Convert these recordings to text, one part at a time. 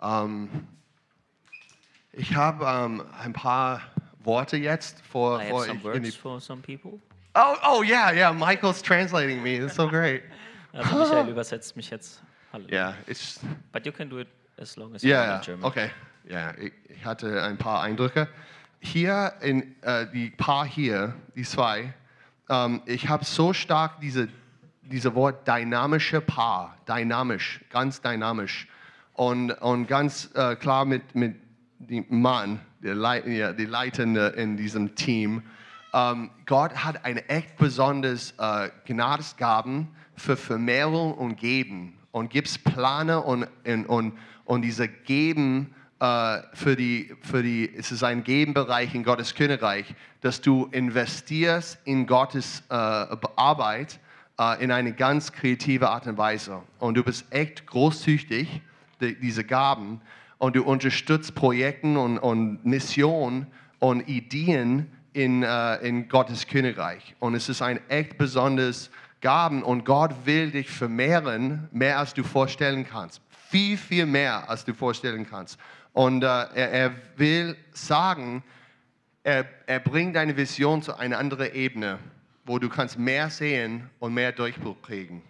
Ähm, ich habe ähm, ein paar Worte jetzt vor, I have vor some ich in die words for some people. Oh, oh yeah, yeah. Michael's translating me. It's so great. Also Michael übersetzt mich jetzt. Hallo. Yeah, it's But you can do it as long as you want in ja. German. Okay. Ja, ich, ich hatte ein paar Eindrücke. Hier in äh, die paar hier, die zwei. Ähm, ich habe so stark diese diese Wort dynamische Paar, dynamisch, ganz dynamisch und und ganz äh, klar mit mit dem Mann, der, Leit, ja, die Leitende in diesem Team. Ähm, Gott hat eine echt besonders äh, Gnadesgaben für Vermehrung und Geben und gibt Pläne und, und, und, und diese Geben äh, für die, für die, es ist ein Gebenbereich in Gottes Königreich, dass du investierst in Gottes äh, Arbeit äh, in eine ganz kreative Art und Weise. Und du bist echt großzügig, die, diese Gaben, und du unterstützt Projekten und, und Missionen und Ideen in, äh, in Gottes Königreich. Und es ist ein echt besonderes Gaben und Gott will dich vermehren, mehr als du vorstellen kannst. Viel, viel mehr, als du vorstellen kannst. Und äh, er, er will sagen, er, er bringt deine Vision zu einer anderen Ebene, wo du kannst mehr sehen und mehr Durchbruch kriegen.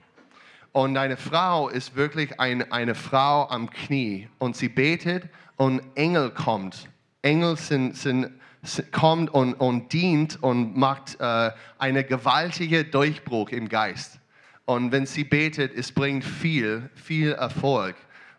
Und deine Frau ist wirklich ein, eine Frau am Knie und sie betet und Engel kommt. Engel sind, sind, sind, kommt und, und dient und macht äh, einen gewaltigen Durchbruch im Geist. Und wenn sie betet, es bringt viel, viel Erfolg.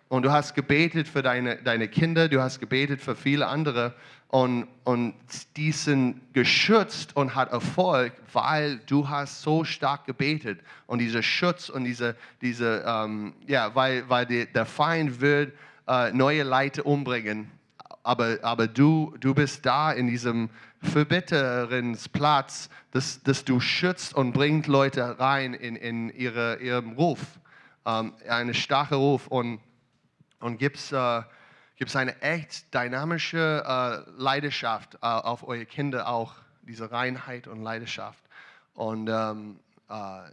Und du hast gebetet für deine, deine Kinder, du hast gebetet für viele andere und, und die sind geschützt und hat Erfolg, weil du hast so stark gebetet. Und dieser Schutz und diese, diese ähm, ja, weil, weil die, der Feind wird äh, neue Leute umbringen. Aber, aber du, du bist da in diesem Verbitterungsplatz, dass, dass du schützt und bringt Leute rein in, in ihre, ihrem Ruf. Ähm, einen starken Ruf und, und gibst äh, gibt es eine echt dynamische äh, Leidenschaft äh, auf eure Kinder auch, diese Reinheit und Leidenschaft. Und ähm, äh,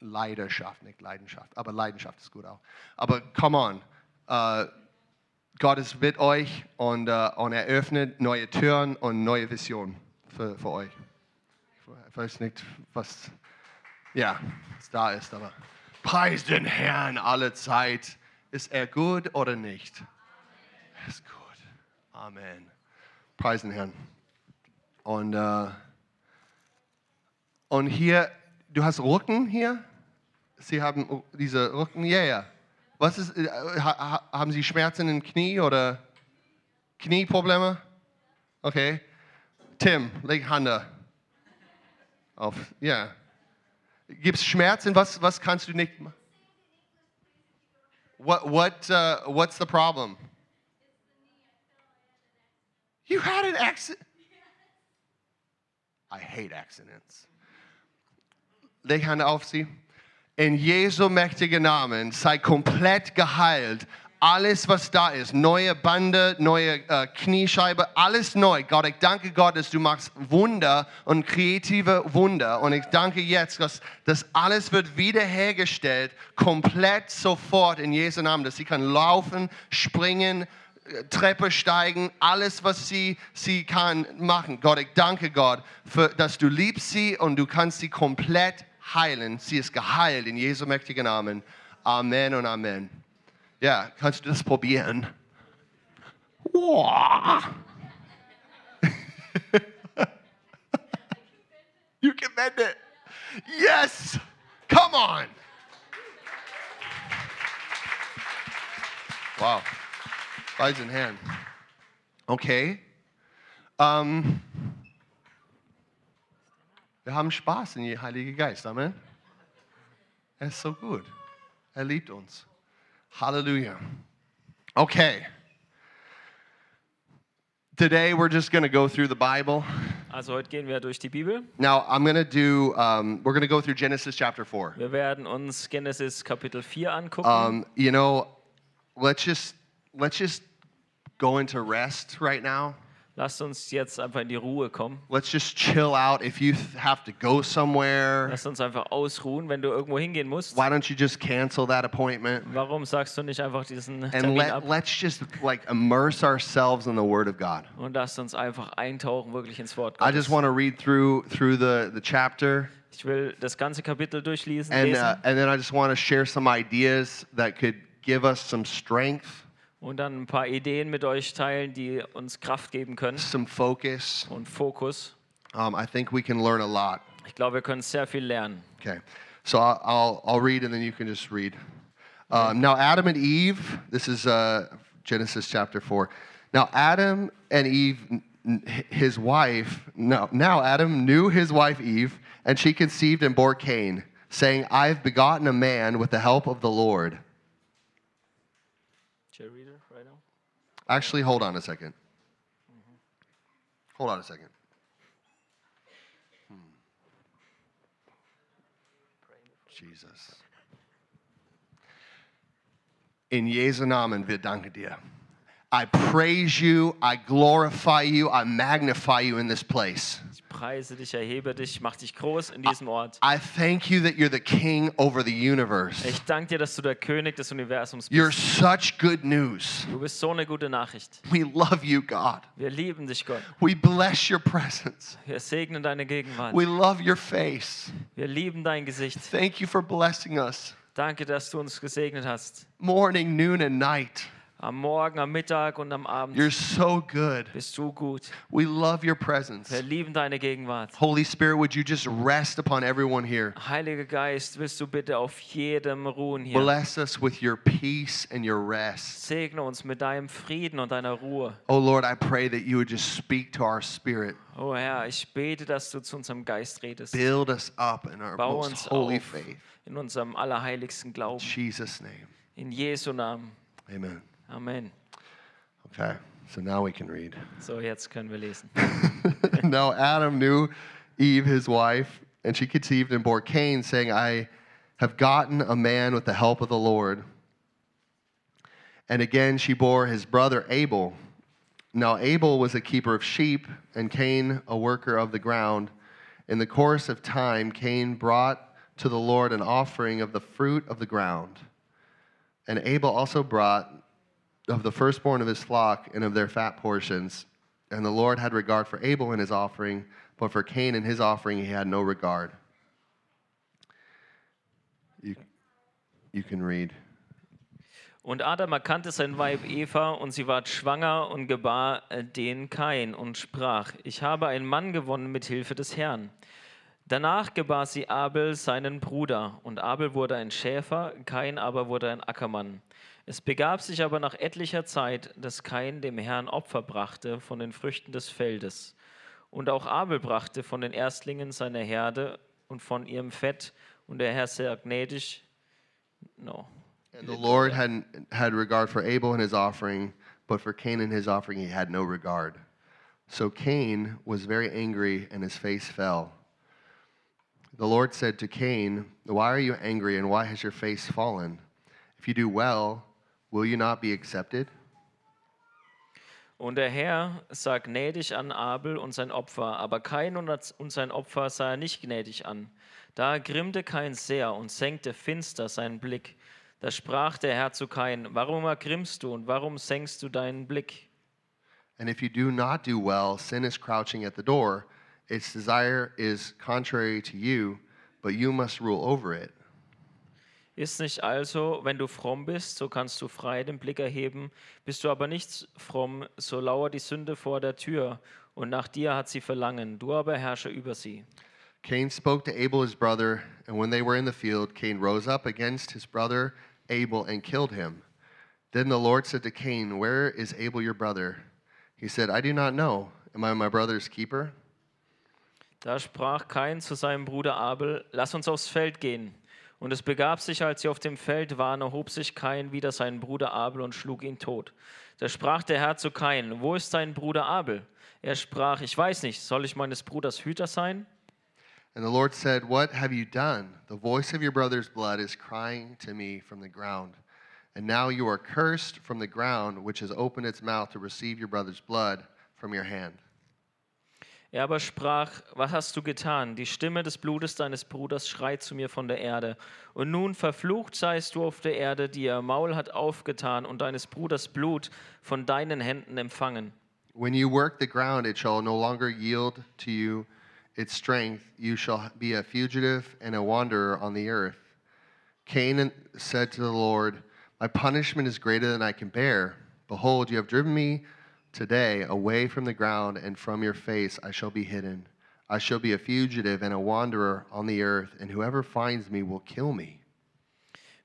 Leidenschaft, nicht Leidenschaft, aber Leidenschaft ist gut auch. Aber come on, äh, Gott ist mit euch und, äh, und er neue Türen und neue Visionen für, für euch. Ich weiß nicht, was, ja, was da ist, aber preis den Herrn alle Zeit. Ist er gut oder nicht? Ist gut. Amen. Preis den Herrn. Und, äh, und hier, du hast Rücken hier? Sie haben diese Rücken, ja, ja. Was ist, äh, ha, haben Sie Schmerzen im Knie oder Knieprobleme? Okay. Tim, leg Hand auf. Ja. Gibt es Schmerzen? Was, was kannst du nicht machen? What, what, uh, what's the problem? You had an accident. I hate accidents. Leg Hand auf sie. In Jesu mächtigen Namen sei komplett geheilt. Alles, was da ist, neue Bande, neue äh, Kniescheibe, alles neu. Gott, ich danke Gott, dass du machst Wunder und kreative Wunder. Und ich danke jetzt, dass das alles wird wiederhergestellt, komplett sofort in Jesu Namen, dass sie kann laufen, springen, Treppe steigen, alles, was sie, sie kann machen. Gott, ich danke Gott, für, dass du liebst sie und du kannst sie komplett heilen. Sie ist geheilt in Jesu mächtigen Namen. Amen und Amen. Ja, kannst du das probieren? Wow. you can bend it. Yes. Come on. Wow. Preis den Herrn. Okay. Ähm, wir haben Spaß in den Heiligen Geist. Amen. Er ist so gut. Er liebt uns. Halleluja. Okay. Today we're just going to go through the Bible. Also heute gehen wir durch die Bibel. Now I'm going to do, um, we're going to go through Genesis chapter 4. Wir werden uns Genesis Kapitel 4 angucken. Um, you know, let's just, let's just go into rest right now. Lasst uns jetzt einfach in die Ruhe kommen. Let's just chill out. If you have to go somewhere, Lasst uns einfach ausruhen, wenn du irgendwo hingehen musst. why don't you just cancel that appointment? Warum sagst du nicht einfach diesen And Termin let, ab? let's just like immerse ourselves in the Word of God. Und lasst uns einfach eintauchen wirklich ins Wort Gottes. I just want to read through through the, the chapter, Ich will das ganze Kapitel durchlesen, and lesen uh, and then I just want to share some ideas that could give us some strength, und dann ein paar Ideen mit euch teilen, die uns Kraft geben können some focus. und Fokus. Um, I think we can learn a lot. Ich glaube, wir können sehr viel lernen. Okay, so I'll, I'll, I'll read and then you can just read. Um, now, Adam and Eve, this is uh, Genesis chapter 4. Now, Adam and Eve, n- his wife, no, now Adam knew his wife Eve, and she conceived and bore Cain, saying, I've begotten a man with the help of the Lord. Shall I read it right now? Actually, hold on a 2nd Hold on a second. Hmm. Jesus. In Jesu Namen, wir danken dir. I praise you, I glorify you, I magnify you in this place. Preise dich, erhebe dich, mach dich groß in diesem Ort. I thank you that you're the king over the universe. Ich danke dir, dass du der König des Universums You're bist. such good news. Du bist so eine gute Nachricht. We love you, God. Wir lieben dich, Gott. We bless your presence. Wir segnen deine Gegenwart. We love your face. Wir lieben dein Gesicht. Thank you for blessing us Danke, dass du uns gesegnet hast. morning, noon, and night. Am Morgen, am Mittag und am Abend You're so good. bist du gut. We love your presence. Wir lieben deine Gegenwart. Holy Spirit, would you just rest upon everyone here? Heiliger Geist, willst du bitte auf jedem ruhen hier? Bless us with your peace and your rest. Segne uns mit deinem Frieden und deiner Ruhe. Oh Lord, I pray that you would just speak to our spirit. Oh Herr, ich bete, dass du zu unserem Geist redest. Build us up in our Bau most holy faith. in unserem allerheiligsten In Glauben. Jesus' name. In Jesu Namen. Amen. Amen. Okay, so now we can read. So, jetzt können wir lesen. now Adam knew Eve, his wife, and she conceived and bore Cain, saying, I have gotten a man with the help of the Lord. And again she bore his brother Abel. Now Abel was a keeper of sheep, and Cain a worker of the ground. In the course of time, Cain brought to the Lord an offering of the fruit of the ground. And Abel also brought of the firstborn of his flock and of their fat portions. And the Lord had regard for Abel and his offering, but for Cain and his offering he had no regard. You, you can read. Und Adam erkannte sein Weib Eva, und sie ward schwanger und gebar den Kain und sprach: Ich habe einen Mann gewonnen mit Hilfe des Herrn. Danach gebar sie Abel, seinen Bruder, und Abel wurde ein Schäfer, Kain aber wurde ein Ackermann. Es begab sich aber nach etlicher Zeit, dass Kain dem Herrn Opfer brachte von den Früchten des Feldes. Und auch Abel brachte von den Erstlingen seiner Herde und von ihrem Fett, und der Herr sehr gnädig. No. And the Lord had, had regard for Abel and his offering, but for Cain and his offering he had no regard. So Cain was very angry, and his face fell. The Lord said to Cain, Why are you angry, and why has your face fallen? If you do well, will you not be accepted? Und der Herr sah gnädig an Abel und sein Opfer, aber Kain und sein Opfer sah er nicht gnädig an. Da grimmte Kain sehr und senkte finster seinen Blick. Da sprach der Herr zu Kain: Warum ergrimmst du und warum senkst du deinen Blick? And if you do not do well, sin is crouching at the door. Its desire is contrary to you, but you must rule over it. Ist nicht also, wenn du fromm bist, so kannst du frei den Blick erheben, bist du aber nicht fromm, so lauert die Sünde vor der Tür, und nach dir hat sie Verlangen, du aber herrsche über sie. Cain spoke to Abel his brother, and when they were in the field, Cain rose up against his brother Abel and killed him. Then the Lord said to Cain, Where is Abel your brother? He said, I do not know. Am I my brother's keeper? Da sprach Kain zu seinem Bruder Abel: Lass uns aufs Feld gehen. Und es begab sich, als sie auf dem Feld waren, erhob sich Kain wider seinen Bruder Abel und schlug ihn tot. Da sprach der Herr zu Kain: Wo ist dein Bruder Abel? Er sprach: Ich weiß nicht, soll ich meines Bruders Hüter sein? And the Lord said, What have you done? The voice of your brother's blood is crying to me from the ground. And now you are cursed from the ground, which has opened its mouth to receive your brother's blood. from your hand. Er aber sprach, was hast du getan? Die Stimme des Blutes deines Bruders schreit zu mir von der Erde. Und nun verflucht seist du auf der Erde, die ihr Maul hat aufgetan und deines Bruders Blut von deinen Händen empfangen. When you work the ground, it shall no longer yield to you its strength. You shall be a fugitive and a wanderer on the earth. Cain said to the Lord, My punishment is greater than I can bear. Behold, you have driven me today away from the ground, and from your face I shall be hidden. I shall be a fugitive and a wanderer on the earth, and whoever finds me will kill me.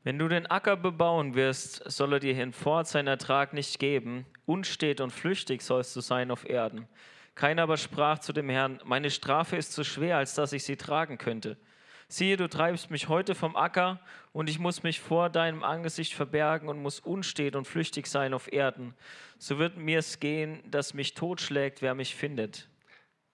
Wenn du den Acker bebauen wirst, soll er dir hinfort seinen Ertrag nicht geben. Unstet und flüchtig sollst du sein auf Erden. Keiner aber sprach zu dem Herrn, meine Strafe ist so schwer, als dass ich sie tragen könnte. Siehe, du treibst mich heute vom Acker, und ich muss mich vor deinem Angesicht verbergen und muss unstet und flüchtig sein auf Erden. So wird mir es gehen, dass mich totschlägt, wer mich findet.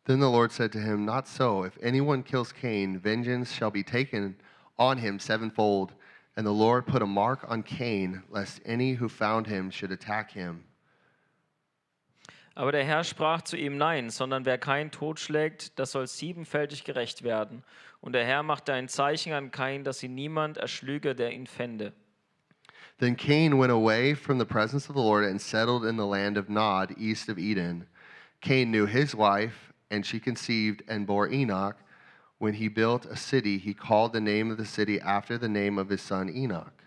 Then the Lord said to him, Not so. If anyone kills Cain, vengeance shall be taken on him sevenfold. And the Lord put a mark on Cain, lest any who found him should attack him. Aber der Herr sprach zu ihm, nein, sondern wer keinen totschlägt, das soll siebenfältig gerecht werden. Und der Herr machte ein Zeichen an Kain, dass ihn niemand erschlüge, der ihn fände. Then Cain went away from the presence of the Lord and settled in the land of Nod, east of Eden. Cain knew his wife, and she conceived and bore Enoch. When he built a city, he called the name of the city after the name of his son Enoch.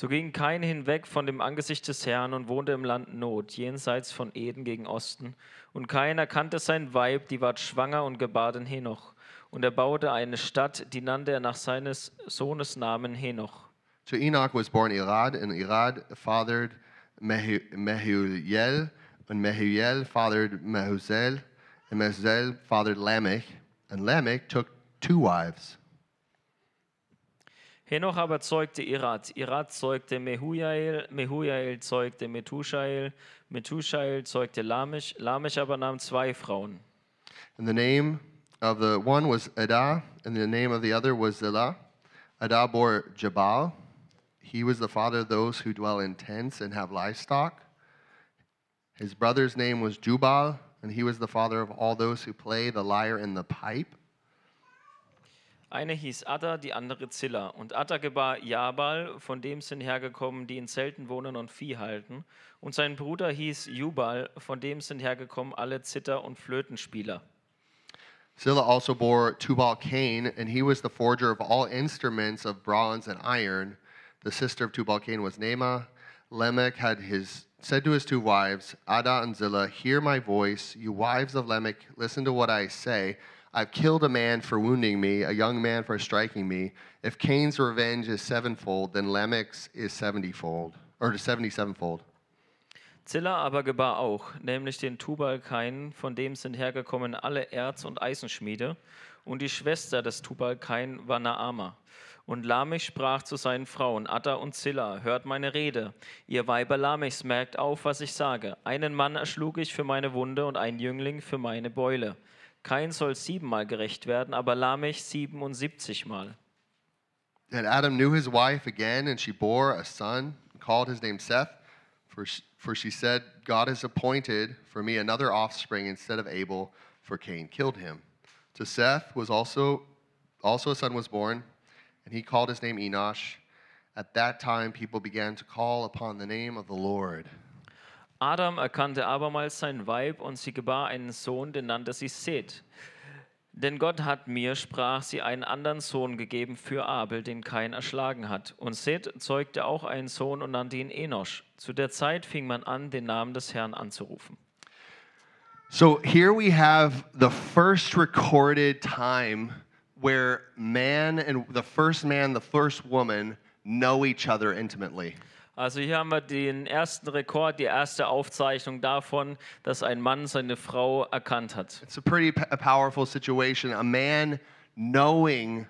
So ging Kain hinweg von dem Angesicht des Herrn und wohnte im Land Not, jenseits von Eden gegen Osten. Und Kain erkannte sein Weib, die ward schwanger und gebar den Henoch. Und er baute eine Stadt, die nannte er nach seines Sohnes Namen Henoch. To Enoch was born Irad, and Irad fathered Mehu- Mehuel, and Mehuel fathered Mehuzel, and Mehuzel fathered Lamech, and Lamech took two wives. Henoch aber zeugte Irad, Irad zeugte Mehujael, Mehujael zeugte Methushael, Methushael zeugte Lamech, Lamech aber nahm zwei Frauen. And the name of the one was Adah, and the name of the other was Zillah. Adah bore Jabal. He was the father of those who dwell in tents and have livestock. His brother's name was Jubal, and he was the father of all those who play the lyre and the pipe. Eine hieß Adda, die andere Zilla. Und Adda gebar Jabal, von dem sind hergekommen, die in Zelten wohnen und Vieh halten. Und sein Bruder hieß Jubal, von dem sind hergekommen alle Zither- und Flötenspieler. Zillah also bore Tubal Cain, and he was the forger of all instruments of bronze and iron. The sister of Tubal Cain was Naamah. Lamech had his said to his two wives, Adah and Zillah, Hear my voice, you wives of Lamech, listen to what I say. I've killed a man for wounding me, a young man for striking me. If Cain's revenge is sevenfold, then Lamech's is seventyfold, or seventy-sevenfold. Zilla aber gebar auch, nämlich den Tubal Kain, von dem sind hergekommen alle Erz- und Eisenschmiede. Und die Schwester des Tubal Kain war Naama. Und Lamech sprach zu seinen Frauen, Atta und Zilla, hört meine Rede. Ihr Weiber Lamechs, merkt auf, was ich sage. Einen Mann erschlug ich für meine Wunde und einen Jüngling für meine Beule. Kein soll siebenmal gerecht werden, aber Lamech siebenundsiebzigmal. And Adam knew his wife again, and she bore a son, called his name Seth, for she, for she said, God has appointed for me another offspring instead of Abel, for Cain killed him. To Seth was also also a son was born, and he called his name Enosh. At that time, people began to call upon the name of the Lord. Adam erkannte abermals sein Weib und sie gebar einen Sohn, den nannte sie Seth. Denn Gott hat mir, sprach sie, einen anderen Sohn gegeben für Abel, den Kain erschlagen hat. Und Seth zeugte auch einen Sohn und nannte ihn Enosch. Zu der Zeit fing man an, den Namen des Herrn anzurufen. So here we have the first recorded time where man and the first man, the first woman know each other intimately. Also hier haben wir den ersten Rekord, die erste Aufzeichnung davon, dass ein Mann seine Frau erkannt hat. It's a pretty p- a powerful situation. A man knowing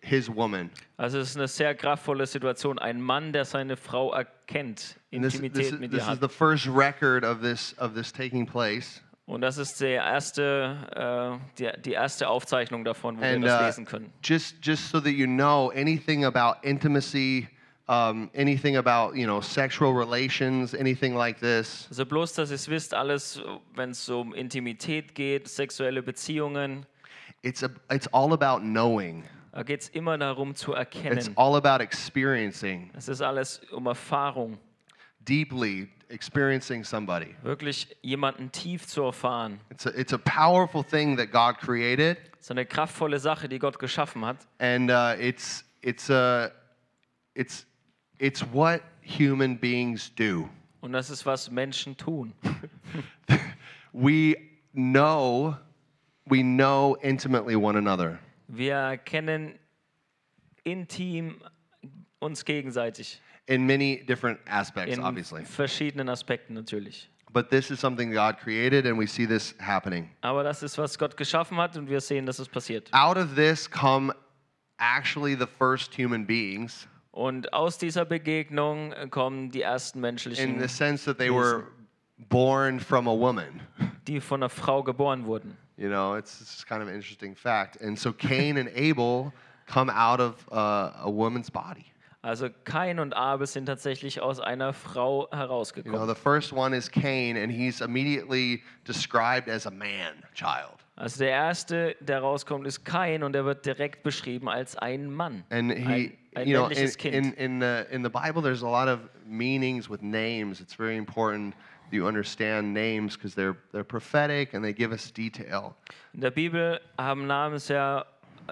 his woman. Also es ist eine sehr kraftvolle Situation. Ein Mann, der seine Frau erkennt, And this, this, Intimität is, mit this ihr is hat. the first record of this of this taking place. Und das ist der erste, äh, die, die erste Aufzeichnung davon, wo And wir das uh, lesen können. just just so that you know anything about intimacy um, anything about you know sexual relations, anything like this. Also bloß, dass ihr es wisst, alles, wenn es um Intimität geht, sexuelle Beziehungen, It's a, it's all about knowing. da geht es immer darum zu It's erkennen. all about experiencing Es ist alles um Erfahrung, deeply experiencing somebody. wirklich jemanden tief zu erfahren. It's a, it's a powerful thing that God created, So eine kraftvolle Sache, die Gott geschaffen hat. and uh, it's it's a it's it's what human beings do. Und das ist, was Menschen tun. We know we know intimately one another. Wir kennen intim uns gegenseitig. in many different aspects, In obviously. verschiedenen Aspekten natürlich. But this is something God created, and we see this happening. Aber das ist, was Gott geschaffen hat und wir sehen, dass es passiert. Out of this come actually the first human beings Und aus dieser Begegnung kommen die ersten in menschlichen, the sense that they were born from a woman. die von einer Frau geboren wurden. You know, it's, it's kind of an interesting fact. And so Cain and Abel come out of uh, a woman's body. Also Kain und Abel sind tatsächlich aus einer Frau You know, herausgekommen. the first one is Cain, and he's immediately described as a man child. Also der erste, der rauskommt, ist Kain und er wird direkt beschrieben als ein Mann, And he, ein you know, in, Kind. in, in, the, in the Bible, there's a lot of meanings with names. It's very important that you understand names because they're, they're prophetic and they give us detail. In der Bibel haben Namen sehr,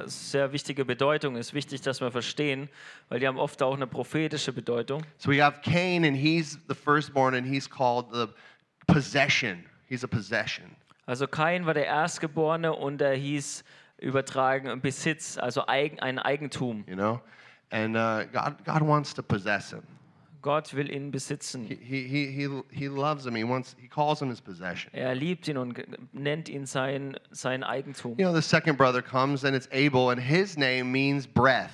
sehr wichtige Bedeutung. Es ist wichtig, dass wir verstehen, weil die haben oft auch eine prophetische Bedeutung. So we have Cain, and he's the firstborn, and he's called the possession. He's a possession. Also Kain war der Erstgeborene und er hieß übertragen Besitz, also Eigen, ein Eigentum. you know? And uh, God, God wants to possess him. Gott will ihn besitzen. He, he, he, he loves him. He, wants, he calls him his possession. Er liebt ihn und nennt ihn sein, sein Eigentum. You know, the second brother comes, and it's Abel, and his name means breath.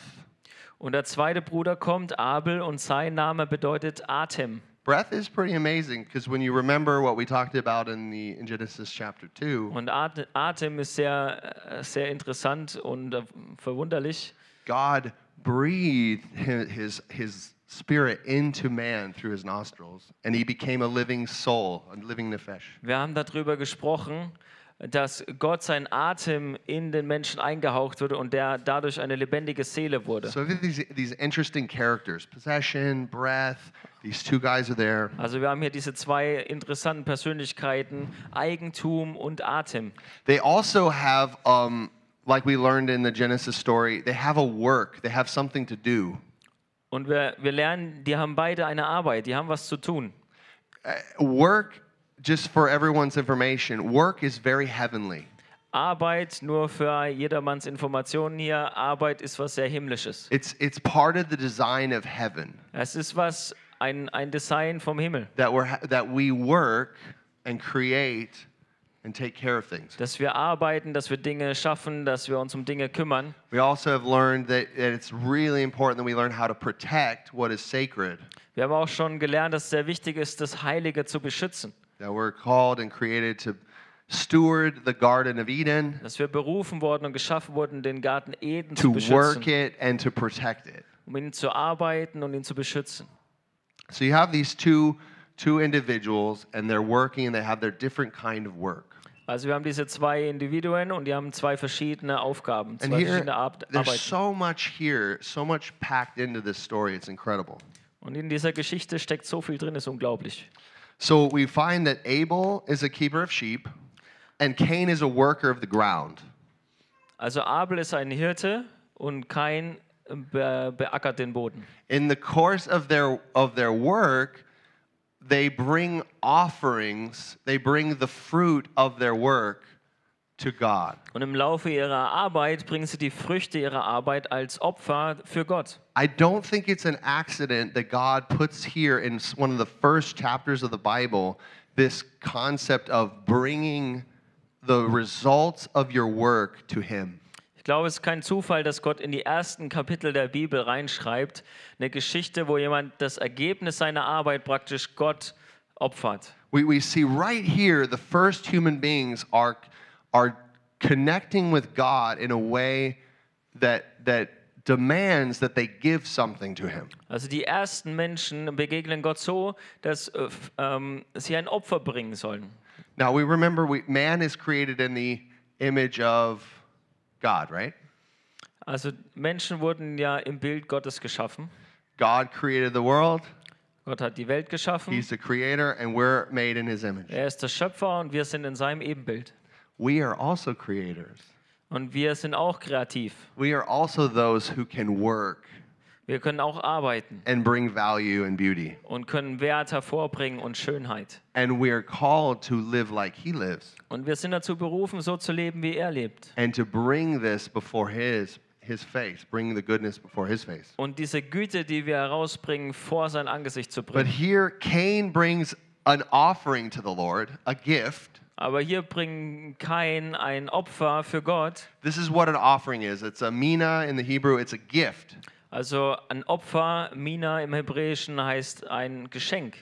Und der zweite Bruder kommt, Abel, und sein Name bedeutet Atem. Breath is pretty amazing because when you remember what we talked about in, the, in Genesis chapter 2, Und At- Atem ist sehr, äh, sehr interessant und äh, verwunderlich. God breathed hi- his, his spirit into man through his nostrils, and he became a living soul, a living nefesh. Wir haben darüber gesprochen, dass Gott sein Atem in den Menschen eingehaucht wurde und der dadurch eine lebendige Seele wurde. So these, these interesting characters possession, breath. These two guys are there. Also wir haben hier diese zwei interessanten Persönlichkeiten, Eigentum und Atem. They also have, um, like we learned in the Genesis story, they have a work, they have something to do. Und wir, wir lernen, die haben beide eine Arbeit, die haben was zu tun. Uh, work, just for everyone's information, work is very heavenly. Arbeit, nur für jedermanns Informationen hier, Arbeit ist was sehr Himmlisches. It's, it's part of the design of heaven Es ist was, ein, ein Design vom Himmel, that, we're, that we work and create and take care of things. dass wir arbeiten, dass wir Dinge schaffen, dass wir uns um Dinge kümmern. We also have learned that, that it's really important that we learn how to protect what is sacred, Wir haben auch schon gelernt, dass es sehr wichtig ist, das Heilige zu beschützen. that we're called and created to steward the Garden of Eden, Dass wir berufen worden und geschaffen wurden, den Garten Eden to zu work beschützen, it and to protect it. um ihn zu arbeiten und ihn zu beschützen. So you have these two, two individuals, and they're working, and they have their different kind of work. Also wir haben diese zwei Individuen und die haben zwei verschiedene Aufgaben, zwei here, verschiedene Ar there's Arbeiten. so much here, so much packed into this story. It's incredible. Und in dieser Geschichte steckt so viel drin, ist unglaublich. So we find that Abel is a keeper of sheep, and Cain is a worker of the ground. Also Abel ist ein Hirte und Kain be beackert den Boden. In the course of their of their work, they bring offerings. They bring the fruit of their work to God. Und im Laufe ihrer Arbeit bringen sie die Früchte ihrer Arbeit als Opfer für Gott. I don't think it's an accident that God puts here in one of the first chapters of the Bible this concept of bringing the results of your work to Him. Ich glaube, es ist kein Zufall, dass Gott in die ersten Kapitel der Bibel reinschreibt, eine Geschichte, wo jemand das Ergebnis seiner Arbeit praktisch Gott opfert. We, we see right here the first human beings are, are connecting with God in a way that, that demands that they give something to him. Also die ersten Menschen begegnen Gott so, dass äh, ähm, sie ein Opfer bringen sollen. Now we remember we, man is created in the image of God, right? Also Menschen wurden ja im Bild Gottes geschaffen. God created the world, Gott hat die Welt geschaffen. He's the creator, and we're made in His image. Er ist der Schöpfer und wir sind in seinem Ebenbild. We are also creators. Und wir sind auch kreativ. We are also those who can work Wir können auch arbeiten and bring value and beauty. und können Wert hervorbringen und Schönheit. And we are called to live like He lives Und wir sind dazu berufen, so zu leben, wie er lebt. and to bring this before His His face, bring the goodness before His face. Und diese Güte, die wir herausbringen, vor sein Angesicht zu But bringen. here, Cain brings an offering to the Lord, a gift. Aber hier bringen Kain ein Opfer für Gott. This is what an offering is. It's a mina in the Hebrew. It's a gift. Also ein Opfer, Mina im Hebräischen heißt ein Geschenk.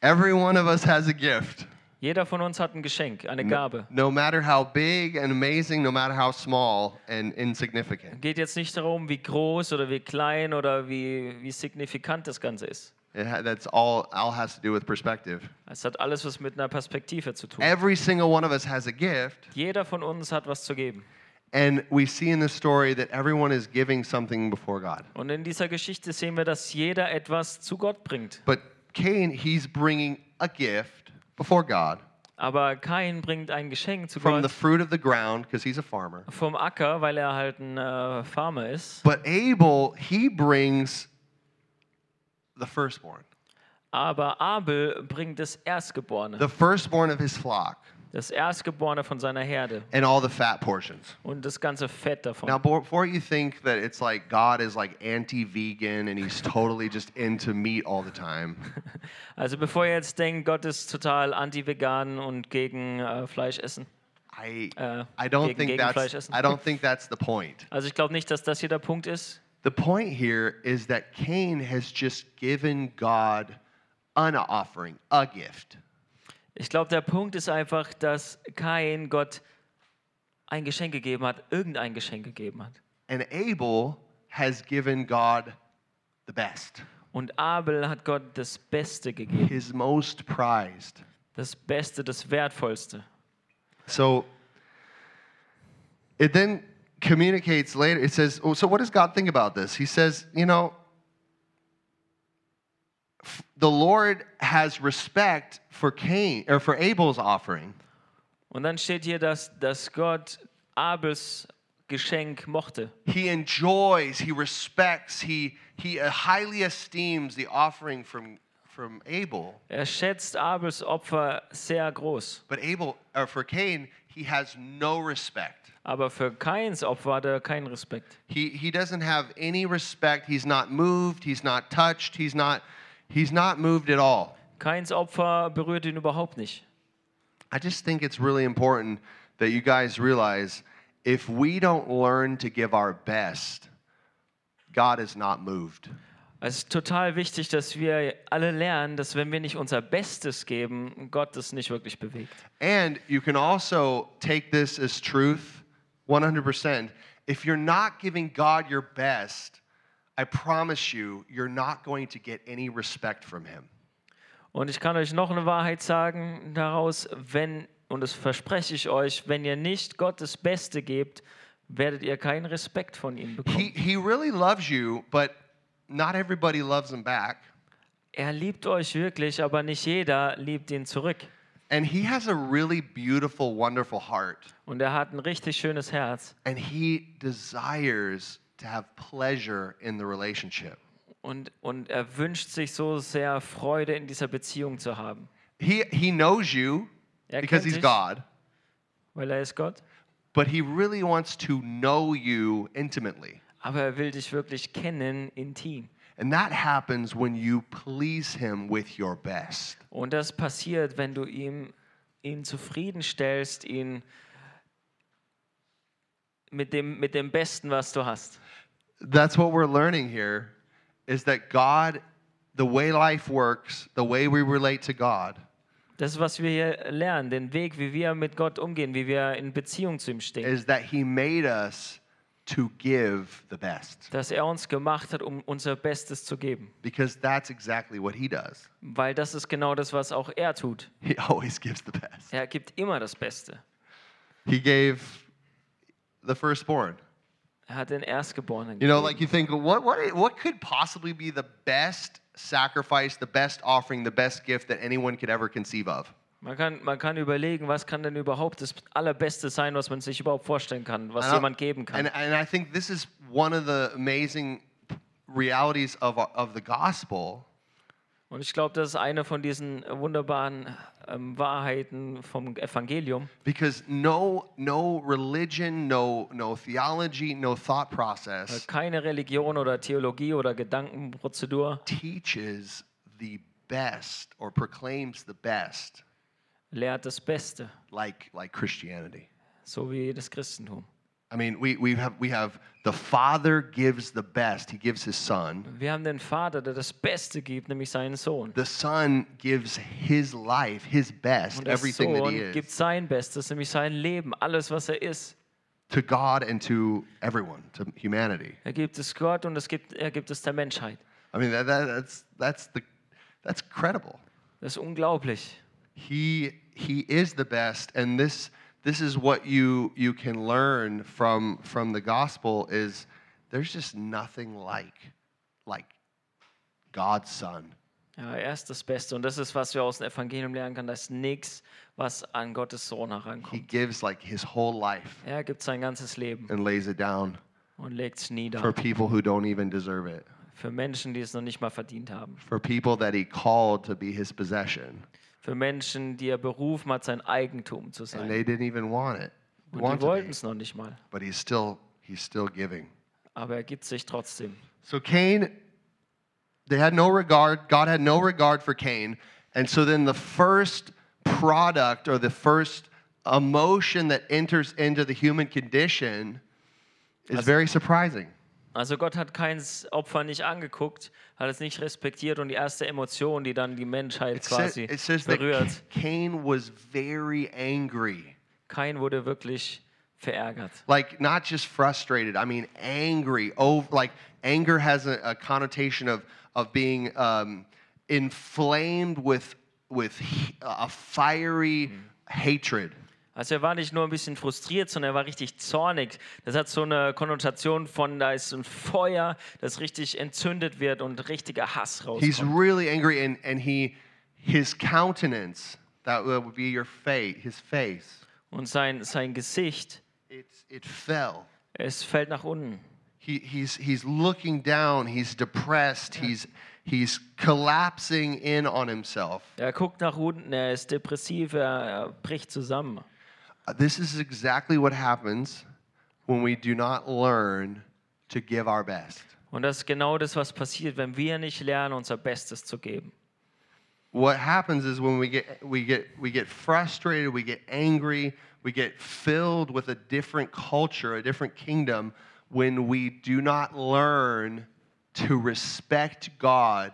Every one of us has a gift. Jeder von uns hat ein Geschenk, eine Gabe. No matter how big and amazing, no matter how small and insignificant. Geht jetzt nicht darum, wie groß oder wie klein oder wie, wie signifikant das Ganze ist. It ha- that's all, all has to do with perspective. Es hat alles was mit einer Perspektive zu tun. Every single one of us has a gift. Jeder von uns hat was zu geben. And we see in this story that everyone is giving something before God. Und in dieser Geschichte sehen wir, dass jeder etwas zu Gott bringt. But Cain, he's bringing a gift before God Aber Kain bringt ein Geschenk zu from the Gott fruit of the ground because he's a farmer. vom Acker, weil er halt ein äh, Farmer ist. But Abel, he brings the firstborn, Aber Abel bringt das Erstgeborene. the firstborn of his flock, Das Erstgeborene von seiner Herde. and all the fat portions. Und das ganze Fett davon. Now, before you think that it's like God is like anti vegan and he's totally just into meat all the time, Also bevor ihr jetzt denkt, Gott ist total anti-vegan und gegen äh, Fleisch essen. I, Äh, I, don't gegen- think Fleisch that's, essen. I don't think that's the point. Also ich glaube nicht, dass das hier der Punkt ist. The point here is that Cain has just given God an offering, a gift. Ich glaube, der Punkt ist einfach, dass Kain Gott ein Geschenk gegeben hat, irgendein Geschenk gegeben hat. And Abel has given God the best, Und Abel hat Gott das Beste gegeben. his most prized. Das Beste, das Wertvollste. So it then communicates later. It says, oh, so what does God think about this? He says, you know, the Lord has respect for Cain or for Abel's offering. Und dann steht hier, dass, dass Gott Abels Geschenk mochte. He enjoys, he respects, he he uh, highly esteems the offering from from Abel. Er schätzt Abels Opfer sehr groß. But Abel or for Cain, he has no respect. Aber für Kains Opfer hat er keinen Respekt. He he doesn't have any respect. He's not moved, he's not touched, he's not he's not moved at all. Kains Opfer berührt ihn überhaupt nicht. I just think it's really important that you guys realize if we don't learn to give our best, God is not moved. Es ist total wichtig, dass wir alle lernen, dass wenn wir nicht unser Bestes geben, Gott es nicht wirklich bewegt. And you can also take this as truth 100%. If you're not giving God your best, I promise you, you're not going to get any respect from Him. Und ich kann euch noch eine Wahrheit sagen daraus, wenn, und das verspreche ich euch, wenn ihr nicht Gott das Beste gebt, werdet ihr keinen Respekt von ihm He, bekommen. he really loves you, but not everybody loves Him back. Er liebt euch wirklich, aber nicht jeder liebt ihn zurück. And He has a really beautiful, wonderful heart. Und er hat ein richtig schönes Herz. And He desires to have pleasure in the relationship. Und, und er wünscht sich so sehr, Freude in dieser Beziehung zu haben. He, he knows you Er because He's dich, God, weil er ist Gott. but He really wants to know you intimately. Aber er will dich wirklich kennen, intim. And that happens when you please Him with your best. Und das passiert, wenn du ihm, ihn zufriedenstellst, ihn mit dem, mit dem Besten, was du hast. That's what we're learning here is that God, the way life works, the way we relate to God, Das ist, was wir hier lernen, den Weg, wie wir mit Gott umgehen, wie wir in Beziehung zu ihm stehen. is that He made us to give the best dass er uns gemacht hat, um unser Bestes zu geben. because that's exactly what he does. Weil das ist genau das, was auch er tut. He always gives the best. Er gibt immer das Beste. He gave the firstborn. Er hat den Erstgeborenen You know, like you think, what, what, what could possibly be the best sacrifice, the best offering, the best gift that anyone could ever conceive of? Man kann, man kann überlegen, was kann denn überhaupt das Allerbeste sein, was man sich überhaupt vorstellen kann, was jemand geben kann. And, and I think this is one of the amazing realities of, of the gospel Und ich glaube, das ist eine von diesen wunderbaren ähm, Wahrheiten vom Evangelium, because no, no religion, no, no theology, no thought weil process keine Religion oder Theologie oder Gedankenprozedur teaches the best or proclaims the best lehrt das Beste, like, like Christianity. so wie das Christentum. I mean, we, we, have, we have the Father gives the best, He gives His Son. Wir haben den Vater, der das Beste gibt, nämlich seinen Sohn. The Son gives His life, His best, Und der everything that He Sohn gibt is, sein Bestes, nämlich sein Leben, alles, was er ist. to God and to everyone, to humanity. Er gibt es Gott und es gibt, er gibt es der Menschheit. I mean, that, that, that's, that's, the, that's credible. Das ist unglaublich. He, he is the best, and this, this is what you, you can learn from, from the gospel is there's just nothing like, like God's Son. Ja, er ist das Beste und das ist, was wir aus dem Evangelium lernen können. Da ist nichts, was an Gottes Sohn He herankommt. gives like his whole life Er gibt sein ganzes Leben and lays it down und legt es for nieder people who don't even deserve it, für Menschen, die es noch nicht mal verdient haben. for people that he called to be his possession, Für Menschen, die er berufen hat, sein Eigentum zu and they didn't even want it, Und want die wollten es noch nicht mal. but he's still he's still giving. Aber er gibt sich trotzdem. So Cain, they had no regard. God had no regard for Cain, and so then the first product or the first emotion that enters into the human condition is very surprising. Also Gott hat Keins Opfer nicht angeguckt, hat es nicht respektiert und die erste Emotion, die dann die Menschheit It, quasi it says that berührt, Cain was very angry. Kein wurde wirklich verärgert. Like not just frustrated, I mean angry. Oh, like anger has a, a connotation of of being um, inflamed with with a fiery hatred. Also er war nicht nur ein bisschen frustriert, sondern er war richtig zornig. Das hat so eine Konnotation von, da ist ein Feuer, das richtig entzündet wird und richtiger Hass He's rauskommt. really angry, and and he his countenance that would be your face, his face. Und sein, sein Gesicht, It's it fell. es fällt nach unten. He, he's, he's looking down, he's depressed, he's, he's collapsing in on himself. Er guckt nach unten, er ist depressiv, er, er bricht zusammen. This is exactly what happens when we do not learn to give our best. Und das ist genau das, was passiert, wenn wir nicht lernen, unser Bestes zu geben. What happens is when we get, we, get, we get frustrated, we get angry, we get filled with a different culture, a different kingdom, when we do not learn to respect God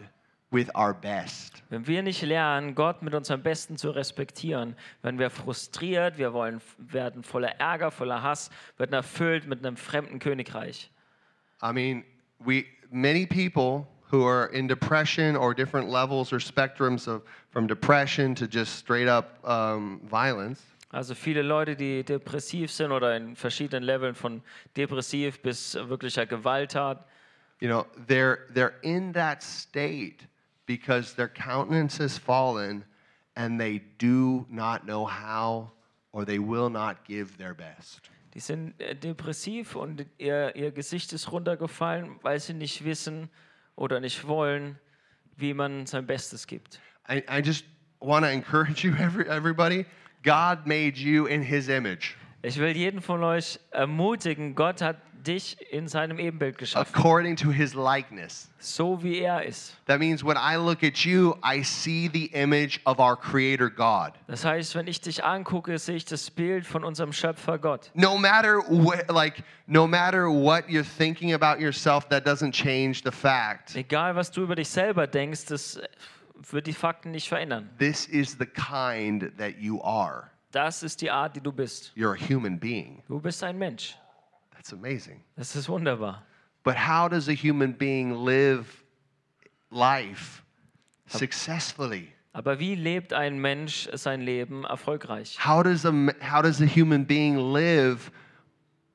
with our best. Wenn wir nicht lernen, Gott mit unserem Besten zu respektieren, werden wir frustriert, wir wollen, werden voller Ärger, voller Hass, werden erfüllt mit einem fremden Königreich. I mean, we many people who are in depression or different levels or spectrums of from depression to just straight up um, violence. Also viele Leute, die depressiv sind oder in verschiedenen Leveln von depressiv bis wirklicher Gewalttat, You know, they're they're in that state because their countenance has fallen, and they do not know how, or they will not give their best. die sind äh, depressiv und ihr, ihr Gesicht ist runtergefallen, weil sie nicht wissen oder nicht wollen, wie man sein Bestes gibt. I, I just want to encourage you, every, everybody. God made you in His image, Ich will jeden von euch ermutigen, Gott hat dich in seinem Ebenbild geschaffen, according to His likeness. so wie er ist. That means when I look at you, I see the image of our Creator God. Das heißt, wenn ich dich angucke, sehe ich das Bild von unserem Schöpfer Gott. No matter wh- like no matter what you're thinking about yourself, that doesn't change the fact. Egal, was du über dich selber denkst, das wird die Fakten nicht verändern. This is the kind that you are. Das ist die Art, die du bist. You're a human being. Du bist ein Mensch. That's amazing. Das ist wunderbar. But how does a human being live life successfully? Aber wie lebt ein Mensch sein Leben erfolgreich? How does a how does a human being live